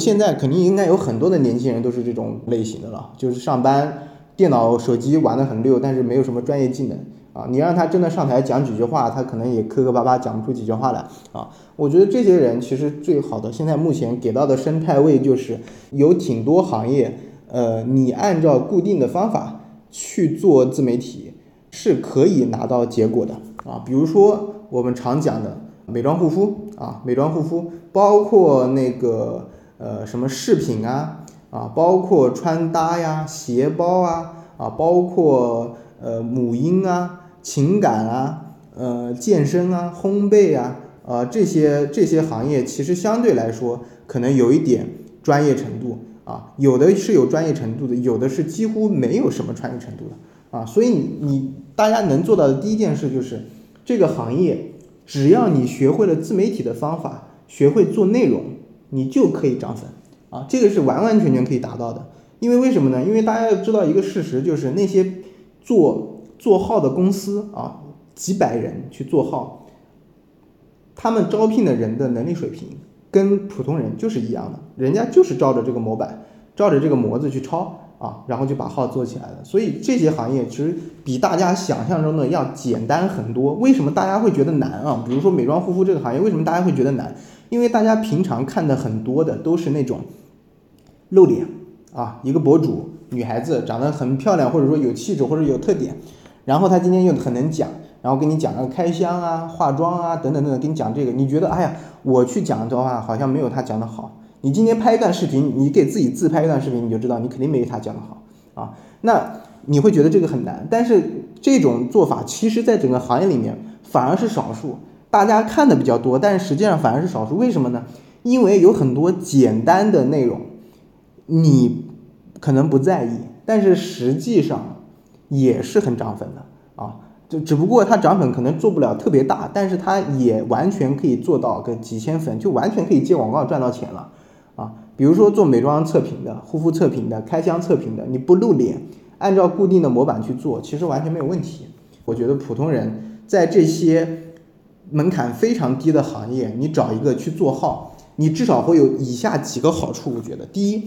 现在肯定应该有很多的年轻人都是这种类型的了，就是上班电脑、手机玩的很溜，但是没有什么专业技能。啊，你让他真的上台讲几句话，他可能也磕磕巴巴讲不出几句话来啊。我觉得这些人其实最好的，现在目前给到的生态位就是有挺多行业，呃，你按照固定的方法去做自媒体是可以拿到结果的啊。比如说我们常讲的美妆护肤啊，美妆护肤，包括那个呃什么饰品啊啊，包括穿搭呀、鞋包啊啊，包括呃母婴啊。情感啊，呃，健身啊，烘焙啊，呃，这些这些行业其实相对来说可能有一点专业程度啊，有的是有专业程度的，有的是几乎没有什么专业程度的啊。所以你你大家能做到的第一件事就是这个行业，只要你学会了自媒体的方法，学会做内容，你就可以涨粉啊，这个是完完全全可以达到的。因为为什么呢？因为大家要知道一个事实，就是那些做。做号的公司啊，几百人去做号，他们招聘的人的能力水平跟普通人就是一样的，人家就是照着这个模板，照着这个模子去抄啊，然后就把号做起来了。所以这些行业其实比大家想象中的要简单很多。为什么大家会觉得难啊？比如说美妆护肤这个行业，为什么大家会觉得难？因为大家平常看的很多的都是那种露脸啊，一个博主，女孩子长得很漂亮，或者说有气质或者有特点。然后她今天又很能讲，然后跟你讲个开箱啊、化妆啊等等等等，跟你讲这个，你觉得哎呀，我去讲的话好像没有他讲的好。你今天拍一段视频，你给自己自拍一段视频，你就知道你肯定没有他讲的好啊。那你会觉得这个很难，但是这种做法其实在整个行业里面反而是少数，大家看的比较多，但是实际上反而是少数。为什么呢？因为有很多简单的内容，你可能不在意，但是实际上。也是很涨粉的啊，就只不过它涨粉可能做不了特别大，但是它也完全可以做到个几千粉，就完全可以接广告赚到钱了啊。比如说做美妆测评的、护肤测评的、开箱测评的，你不露脸，按照固定的模板去做，其实完全没有问题。我觉得普通人在这些门槛非常低的行业，你找一个去做号，你至少会有以下几个好处。我觉得，第一。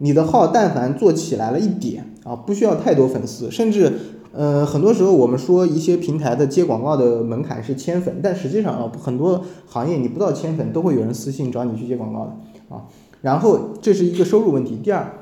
你的号但凡做起来了一点啊，不需要太多粉丝，甚至，呃，很多时候我们说一些平台的接广告的门槛是千粉，但实际上啊，很多行业你不到千粉都会有人私信找你去接广告的啊。然后这是一个收入问题。第二，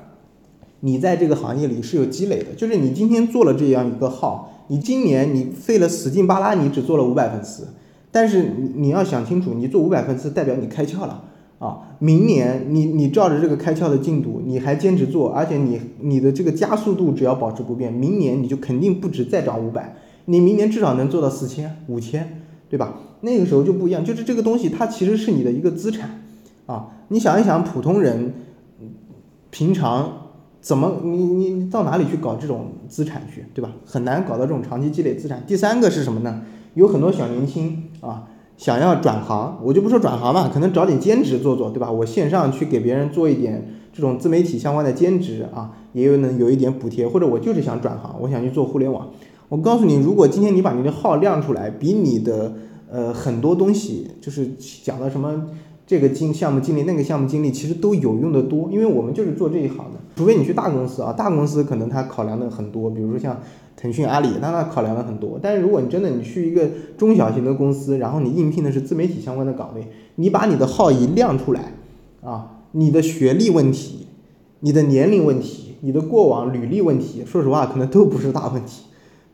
你在这个行业里是有积累的，就是你今天做了这样一个号，你今年你费了死劲巴拉，你只做了五百粉丝，但是你要想清楚，你做五百分是代表你开窍了。啊，明年你你照着这个开窍的进度，你还坚持做，而且你你的这个加速度只要保持不变，明年你就肯定不止再涨五百，你明年至少能做到四千、五千，对吧？那个时候就不一样，就是这个东西它其实是你的一个资产啊。你想一想，普通人平常怎么你你到哪里去搞这种资产去，对吧？很难搞到这种长期积累资产。第三个是什么呢？有很多小年轻啊。想要转行，我就不说转行嘛，可能找点兼职做做，对吧？我线上去给别人做一点这种自媒体相关的兼职啊，也有能有一点补贴，或者我就是想转行，我想去做互联网。我告诉你，如果今天你把你的号亮出来，比你的呃很多东西，就是讲的什么这个经项目经理那个项目经理，其实都有用的多，因为我们就是做这一行的。除非你去大公司啊，大公司可能他考量的很多，比如说像腾讯、阿里，那他考量了很多。但是如果你真的你去一个中小型的公司，然后你应聘的是自媒体相关的岗位，你把你的号一亮出来，啊，你的学历问题、你的年龄问题、你的过往履历问题，说实话可能都不是大问题，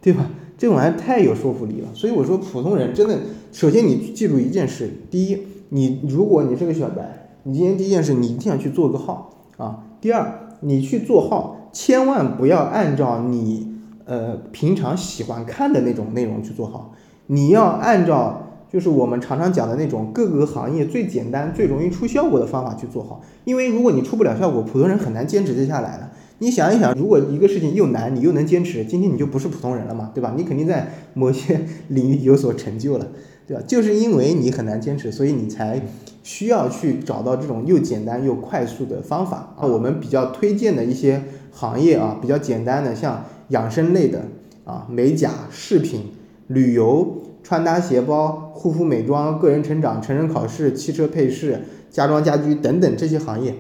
对吧？这玩意太有说服力了。所以我说普通人真的，首先你记住一件事，第一，你如果你是个小白，你今天第一件事你一定要去做个号啊。第二，你去做号，千万不要按照你。呃，平常喜欢看的那种内容去做好，你要按照就是我们常常讲的那种各个行业最简单、最容易出效果的方法去做好。因为如果你出不了效果，普通人很难坚持接下来的。你想一想，如果一个事情又难，你又能坚持，今天你就不是普通人了嘛，对吧？你肯定在某些领域有所成就了，对吧？就是因为你很难坚持，所以你才需要去找到这种又简单又快速的方法啊。我们比较推荐的一些行业啊，比较简单的，像。养生类的啊，美甲、饰品、旅游、穿搭、鞋包、护肤美妆、个人成长、成人考试、汽车配饰、家装家居等等这些行业，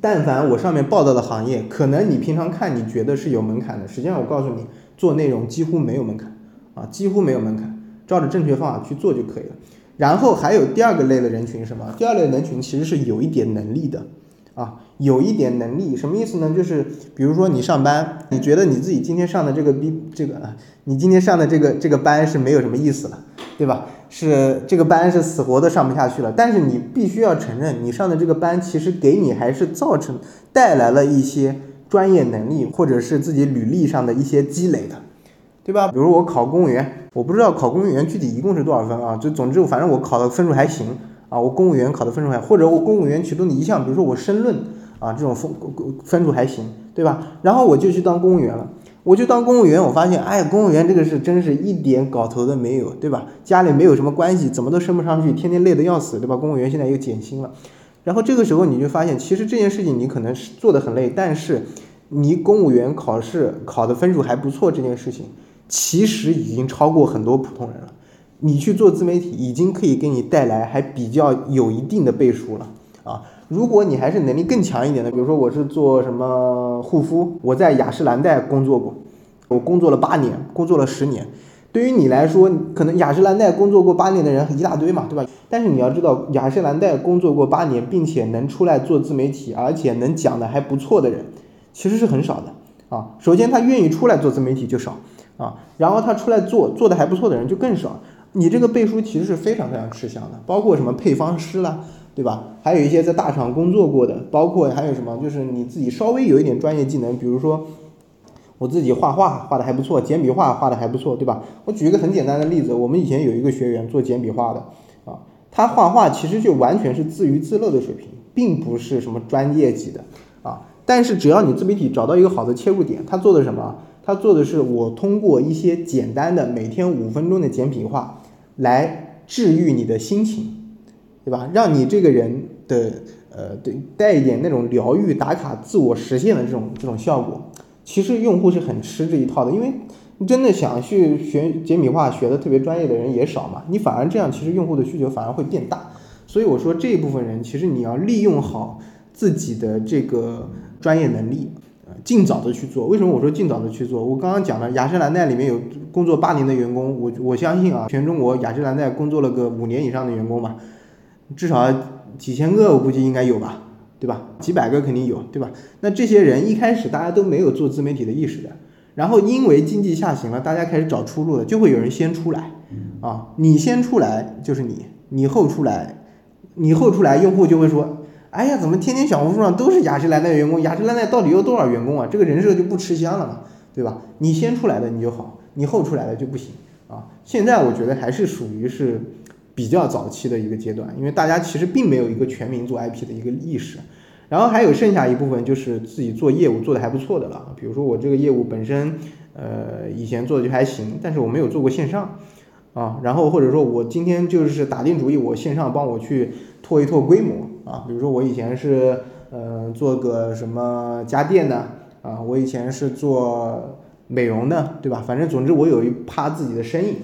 但凡我上面报道的行业，可能你平常看你觉得是有门槛的，实际上我告诉你，做内容几乎没有门槛啊，几乎没有门槛，照着正确方法去做就可以了。然后还有第二个类的人群什么？第二类人群其实是有一点能力的。啊，有一点能力，什么意思呢？就是比如说你上班，你觉得你自己今天上的这个逼这个，你今天上的这个这个班是没有什么意思了，对吧？是这个班是死活都上不下去了。但是你必须要承认，你上的这个班其实给你还是造成带来了一些专业能力，或者是自己履历上的一些积累的，对吧？比如我考公务员，我不知道考公务员具体一共是多少分啊？就总之反正我考的分数还行。啊，我公务员考的分数还，或者我公务员其中的一项，比如说我申论啊，这种分分数还行，对吧？然后我就去当公务员了，我就当公务员，我发现，哎，公务员这个是真是一点搞头都没有，对吧？家里没有什么关系，怎么都升不上去，天天累得要死，对吧？公务员现在又减薪了，然后这个时候你就发现，其实这件事情你可能是做的很累，但是你公务员考试考的分数还不错，这件事情其实已经超过很多普通人了。你去做自媒体，已经可以给你带来还比较有一定的背书了啊！如果你还是能力更强一点的，比如说我是做什么护肤，我在雅诗兰黛工作过，我工作了八年，工作了十年。对于你来说，可能雅诗兰黛工作过八年的人一大堆嘛，对吧？但是你要知道，雅诗兰黛工作过八年，并且能出来做自媒体，而且能讲的还不错的人，其实是很少的啊。首先，他愿意出来做自媒体就少啊，然后他出来做做的还不错的人就更少。你这个背书其实是非常非常吃香的，包括什么配方师啦，对吧？还有一些在大厂工作过的，包括还有什么，就是你自己稍微有一点专业技能，比如说我自己画画画的还不错，简笔画画的还不错，对吧？我举一个很简单的例子，我们以前有一个学员做简笔画的啊，他画画其实就完全是自娱自乐的水平，并不是什么专业级的啊。但是只要你自媒体找到一个好的切入点，他做的什么？他做的是我通过一些简单的每天五分钟的简笔画，来治愈你的心情，对吧？让你这个人的呃对带一点那种疗愈打卡自我实现的这种这种效果。其实用户是很吃这一套的，因为你真的想去学简笔画学的特别专业的人也少嘛。你反而这样，其实用户的需求反而会变大。所以我说这一部分人，其实你要利用好自己的这个专业能力。尽早的去做，为什么我说尽早的去做？我刚刚讲了，雅诗兰黛里面有工作八年的员工，我我相信啊，全中国雅诗兰黛工作了个五年以上的员工吧，至少几千个，我估计应该有吧，对吧？几百个肯定有，对吧？那这些人一开始大家都没有做自媒体的意识的，然后因为经济下行了，大家开始找出路了，就会有人先出来，啊，你先出来就是你，你后出来，你后出来，用户就会说。哎呀，怎么天天小红书上都是雅诗兰黛员工？雅诗兰黛到底有多少员工啊？这个人设就不吃香了嘛，对吧？你先出来的你就好，你后出来的就不行啊。现在我觉得还是属于是比较早期的一个阶段，因为大家其实并没有一个全民做 IP 的一个意识。然后还有剩下一部分就是自己做业务做的还不错的了，比如说我这个业务本身，呃，以前做的就还行，但是我没有做过线上啊。然后或者说我今天就是打定主意，我线上帮我去拓一拓规模。啊，比如说我以前是，呃，做个什么家电的，啊，我以前是做美容的，对吧？反正总之我有一趴自己的生意，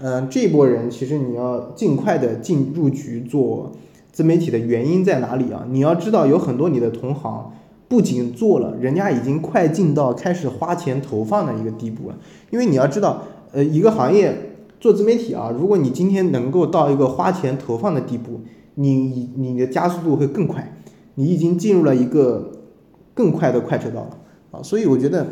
嗯，这波人其实你要尽快的进入局做自媒体的原因在哪里啊？你要知道有很多你的同行不仅做了，人家已经快进到开始花钱投放的一个地步了。因为你要知道，呃，一个行业做自媒体啊，如果你今天能够到一个花钱投放的地步，你你的加速度会更快，你已经进入了一个更快的快车道了啊。所以我觉得，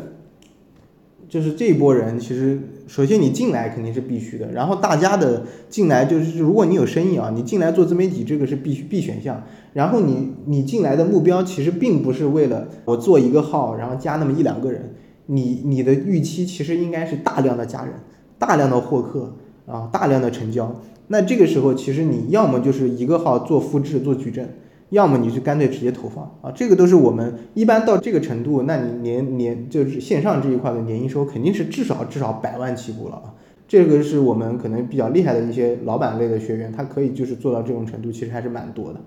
就是这一波人，其实首先你进来肯定是必须的，然后大家的进来就是，如果你有生意啊，你进来做自媒体，这个是必须必选项。然后你你进来的目标其实并不是为了我做一个号，然后加那么一两个人，你你的预期其实应该是大量的加人，大量的获客啊，大量的成交。那这个时候其实你要么就是一个号做复制做矩阵，要么你是干脆直接投放啊，这个都是我们一般到这个程度，那你年年就是线上这一块的年营收肯定是至少至少百万起步了啊。这个是我们可能比较厉害的一些老板类的学员，他可以就是做到这种程度，其实还是蛮多的。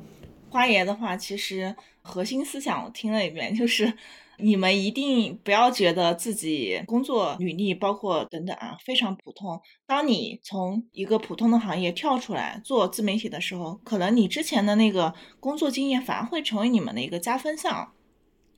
花爷的话，其实核心思想我听了一遍，就是你们一定不要觉得自己工作履历包括等等啊非常普通。当你从一个普通的行业跳出来做自媒体的时候，可能你之前的那个工作经验反而会成为你们的一个加分项。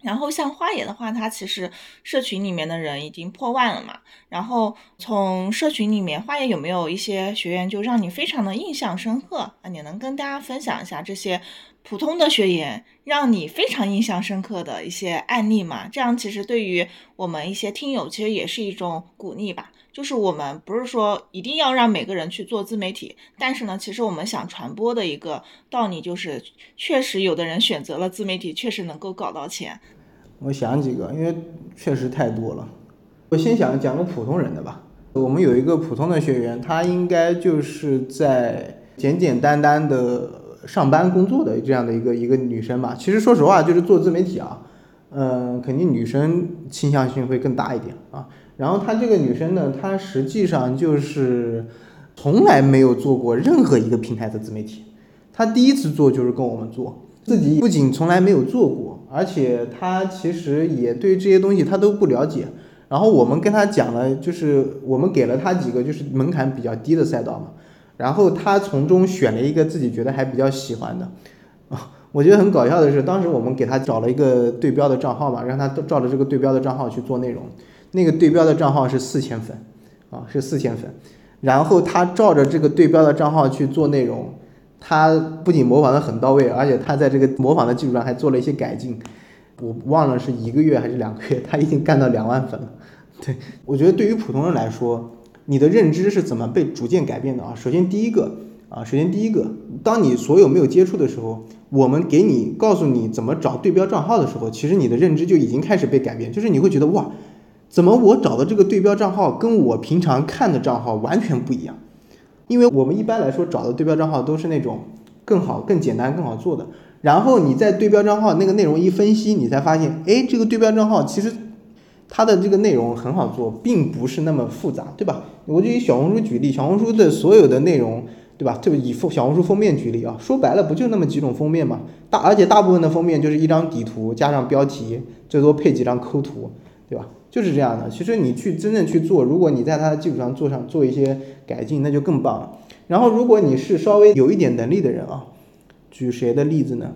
然后像花野的话，它其实社群里面的人已经破万了嘛。然后从社群里面，花野有没有一些学员就让你非常的印象深刻啊？你能跟大家分享一下这些？普通的学员让你非常印象深刻的一些案例嘛，这样其实对于我们一些听友其实也是一种鼓励吧。就是我们不是说一定要让每个人去做自媒体，但是呢，其实我们想传播的一个道理就是，确实有的人选择了自媒体，确实能够搞到钱。我想几个，因为确实太多了。我先想讲个普通人的吧。我们有一个普通的学员，他应该就是在简简单单的。上班工作的这样的一个一个女生吧，其实说实话，就是做自媒体啊，嗯，肯定女生倾向性会更大一点啊。然后她这个女生呢，她实际上就是从来没有做过任何一个平台的自媒体，她第一次做就是跟我们做，自己不仅从来没有做过，而且她其实也对这些东西她都不了解。然后我们跟她讲了，就是我们给了她几个就是门槛比较低的赛道嘛。然后他从中选了一个自己觉得还比较喜欢的，啊，我觉得很搞笑的是，当时我们给他找了一个对标的账号嘛，让他照着这个对标的账号去做内容，那个对标的账号是四千粉，啊，是四千粉，然后他照着这个对标的账号去做内容，他不仅模仿的很到位，而且他在这个模仿的基础上还做了一些改进，我忘了是一个月还是两个月，他已经干到两万粉了，对我觉得对于普通人来说。你的认知是怎么被逐渐改变的啊？首先第一个啊，首先第一个，当你所有没有接触的时候，我们给你告诉你怎么找对标账号的时候，其实你的认知就已经开始被改变，就是你会觉得哇，怎么我找的这个对标账号跟我平常看的账号完全不一样？因为我们一般来说找的对标账号都是那种更好、更简单、更好做的，然后你在对标账号那个内容一分析，你才发现，哎，这个对标账号其实。它的这个内容很好做，并不是那么复杂，对吧？我就以小红书举例，小红书的所有的内容，对吧？就以封小红书封面举例啊，说白了不就那么几种封面嘛？大而且大部分的封面就是一张底图加上标题，最多配几张抠图，对吧？就是这样的。其实你去真正去做，如果你在它的基础上做上做一些改进，那就更棒了。然后如果你是稍微有一点能力的人啊，举谁的例子呢？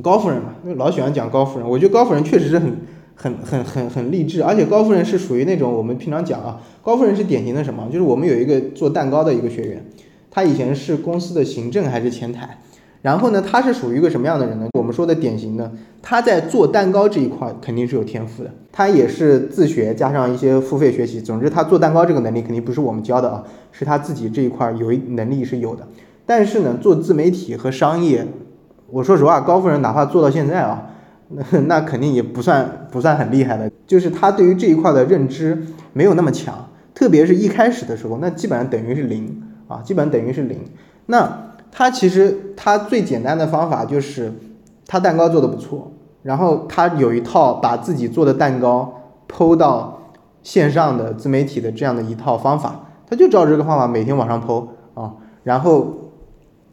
高夫人嘛，因为老喜欢讲高夫人，我觉得高夫人确实是很。很很很很励志，而且高夫人是属于那种我们平常讲啊，高夫人是典型的什么？就是我们有一个做蛋糕的一个学员，他以前是公司的行政还是前台，然后呢，他是属于一个什么样的人呢？我们说的典型的，他在做蛋糕这一块肯定是有天赋的，他也是自学加上一些付费学习，总之他做蛋糕这个能力肯定不是我们教的啊，是他自己这一块有一能力是有的。但是呢，做自媒体和商业，我说实话，高夫人哪怕做到现在啊。那 那肯定也不算不算很厉害的，就是他对于这一块的认知没有那么强，特别是一开始的时候，那基本上等于是零啊，基本上等于是零。那他其实他最简单的方法就是他蛋糕做的不错，然后他有一套把自己做的蛋糕剖到线上的自媒体的这样的一套方法，他就照这个方法每天往上剖啊，然后。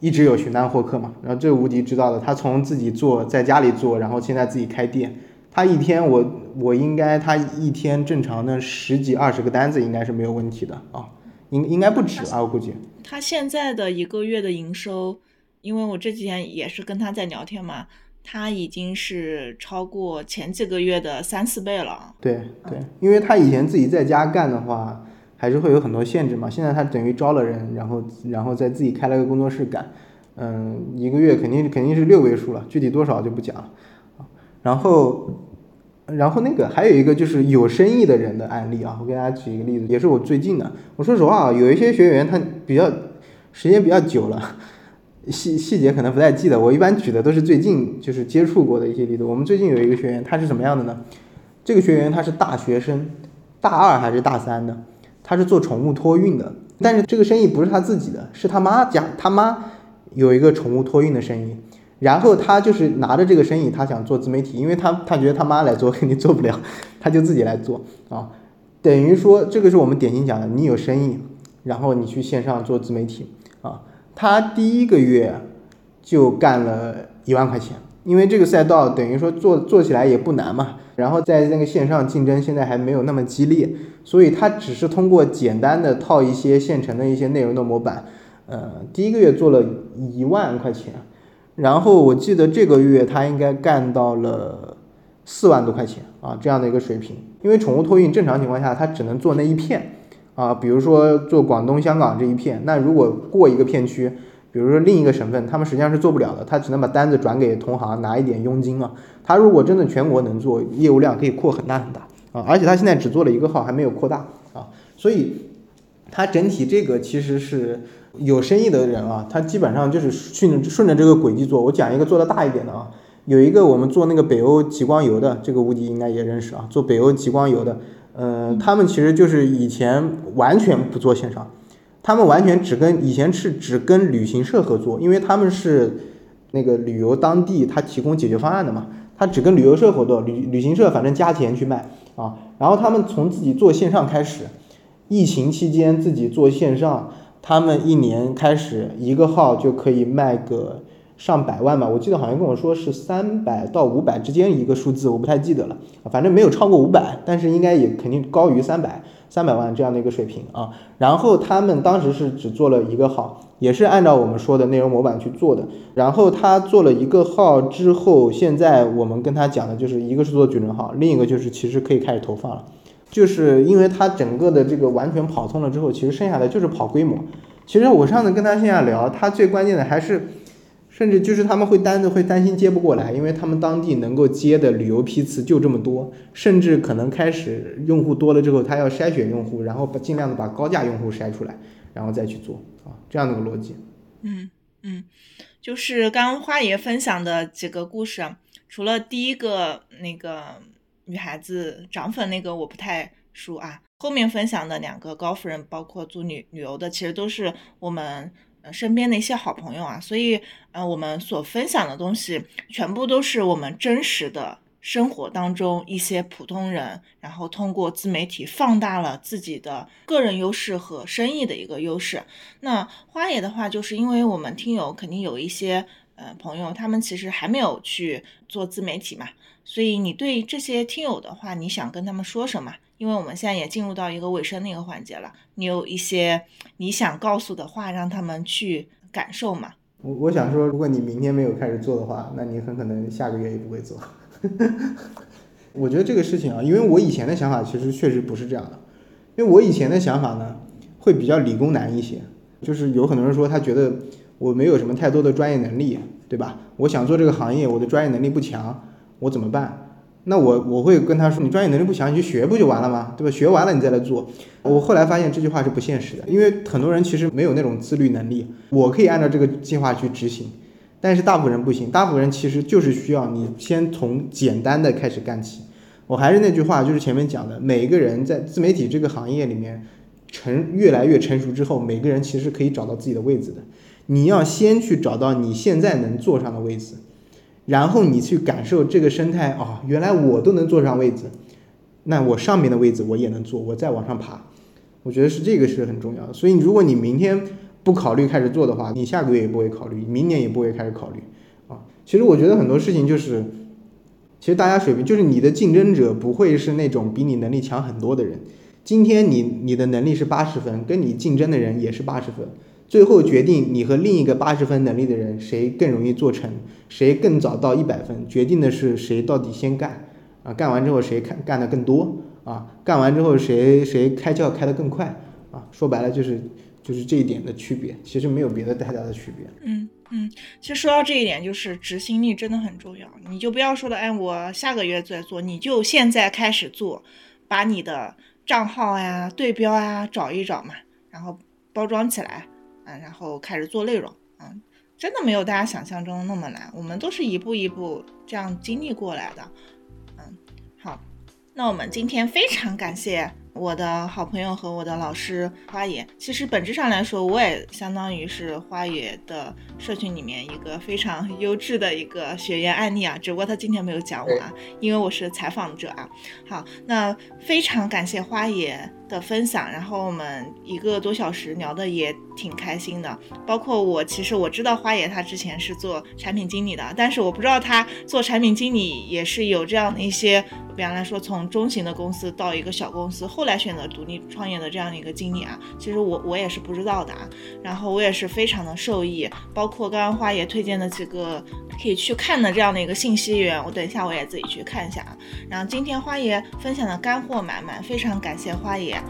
一直有寻单获客嘛，然后这无敌知道的，他从自己做，在家里做，然后现在自己开店，他一天我我应该他一天正常的十几二十个单子应该是没有问题的啊，应应该不止啊，我估计。他现在的一个月的营收，因为我这几天也是跟他在聊天嘛，他已经是超过前几个月的三四倍了。对对，因为他以前自己在家干的话，还是会有很多限制嘛。现在他等于招了人，然后然后再自己开了个工作室干，嗯，一个月肯定肯定是六位数了，具体多少就不讲了。然后，然后那个还有一个就是有生意的人的案例啊，我给大家举一个例子，也是我最近的。我说实话啊，有一些学员他比较时间比较久了。细细节可能不太记得，我一般举的都是最近就是接触过的一些例子。我们最近有一个学员，他是什么样的呢？这个学员他是大学生，大二还是大三的，他是做宠物托运的，但是这个生意不是他自己的，是他妈家，他妈有一个宠物托运的生意，然后他就是拿着这个生意，他想做自媒体，因为他他觉得他妈来做肯定做不了，他就自己来做啊，等于说这个是我们典型讲的，你有生意，然后你去线上做自媒体啊。他第一个月就干了一万块钱，因为这个赛道等于说做做起来也不难嘛，然后在那个线上竞争现在还没有那么激烈，所以他只是通过简单的套一些现成的一些内容的模板，呃，第一个月做了一万块钱，然后我记得这个月他应该干到了四万多块钱啊这样的一个水平，因为宠物托运正常情况下他只能做那一片。啊，比如说做广东、香港这一片，那如果过一个片区，比如说另一个省份，他们实际上是做不了的，他只能把单子转给同行拿一点佣金嘛。他如果真的全国能做，业务量可以扩很大很大啊。而且他现在只做了一个号，还没有扩大啊，所以他整体这个其实是有生意的人啊，他基本上就是顺着顺着这个轨迹做。我讲一个做的大一点的啊，有一个我们做那个北欧极光游的，这个吴迪应该也认识啊，做北欧极光游的。呃，他们其实就是以前完全不做线上，他们完全只跟以前是只跟旅行社合作，因为他们是那个旅游当地他提供解决方案的嘛，他只跟旅游社合作，旅旅行社反正加钱去卖啊。然后他们从自己做线上开始，疫情期间自己做线上，他们一年开始一个号就可以卖个。上百万吧，我记得好像跟我说是三百到五百之间一个数字，我不太记得了，反正没有超过五百，但是应该也肯定高于三百三百万这样的一个水平啊。然后他们当时是只做了一个号，也是按照我们说的内容模板去做的。然后他做了一个号之后，现在我们跟他讲的就是一个是做矩阵号，另一个就是其实可以开始投放了，就是因为他整个的这个完全跑通了之后，其实剩下的就是跑规模。其实我上次跟他线下聊，他最关键的还是。甚至就是他们会单子会担心接不过来，因为他们当地能够接的旅游批次就这么多，甚至可能开始用户多了之后，他要筛选用户，然后把尽量的把高价用户筛出来，然后再去做啊，这样的一个逻辑。嗯嗯，就是刚刚花爷分享的几个故事，除了第一个那个女孩子涨粉那个我不太熟啊，后面分享的两个高夫人，包括做旅旅游的，其实都是我们。呃身边的一些好朋友啊，所以，呃，我们所分享的东西全部都是我们真实的生活当中一些普通人，然后通过自媒体放大了自己的个人优势和生意的一个优势。那花野的话，就是因为我们听友肯定有一些呃朋友，他们其实还没有去做自媒体嘛，所以你对这些听友的话，你想跟他们说什么？因为我们现在也进入到一个尾声的一个环节了，你有一些你想告诉的话，让他们去感受嘛？我我想说，如果你明天没有开始做的话，那你很可能下个月也不会做。我觉得这个事情啊，因为我以前的想法其实确实不是这样的，因为我以前的想法呢，会比较理工男一些，就是有很多人说他觉得我没有什么太多的专业能力，对吧？我想做这个行业，我的专业能力不强，我怎么办？那我我会跟他说，你专业能力不强，你去学不就完了吗？对吧？学完了你再来做。我后来发现这句话是不现实的，因为很多人其实没有那种自律能力。我可以按照这个计划去执行，但是大部分人不行。大部分人其实就是需要你先从简单的开始干起。我还是那句话，就是前面讲的，每个人在自媒体这个行业里面成越来越成熟之后，每个人其实可以找到自己的位置的。你要先去找到你现在能坐上的位置。然后你去感受这个生态啊，原来我都能坐上位置，那我上面的位置我也能坐，我再往上爬，我觉得是这个是很重要的。所以如果你明天不考虑开始做的话，你下个月也不会考虑，明年也不会开始考虑啊。其实我觉得很多事情就是，其实大家水平就是你的竞争者不会是那种比你能力强很多的人。今天你你的能力是八十分，跟你竞争的人也是八十分，最后决定你和另一个八十分能力的人谁更容易做成，谁更早到一百分，决定的是谁到底先干啊，干完之后谁看干的更多啊，干完之后谁谁开窍开得更快啊，说白了就是就是这一点的区别，其实没有别的太大的区别。嗯嗯，其实说到这一点，就是执行力真的很重要，你就不要说的，哎，我下个月再做，你就现在开始做，把你的账号呀、对标呀找一找嘛，然后包装起来。嗯，然后开始做内容，嗯，真的没有大家想象中那么难，我们都是一步一步这样经历过来的，嗯，好，那我们今天非常感谢。我的好朋友和我的老师花野，其实本质上来说，我也相当于是花野的社群里面一个非常 优质的一个学员案例啊。只不过他今天没有讲我啊，因为我是采访者啊。好，那非常感谢花野的分享，然后我们一个多小时聊的也挺开心的。包括我，其实我知道花野他之前是做产品经理的，但是我不知道他做产品经理也是有这样的一些，比方来说从中型的公司到一个小公司后。来选择独立创业的这样的一个经历啊，其实我我也是不知道的啊，然后我也是非常的受益，包括刚刚花爷推荐的几个可以去看的这样的一个信息源，我等一下我也自己去看一下啊。然后今天花爷分享的干货满满，非常感谢花爷。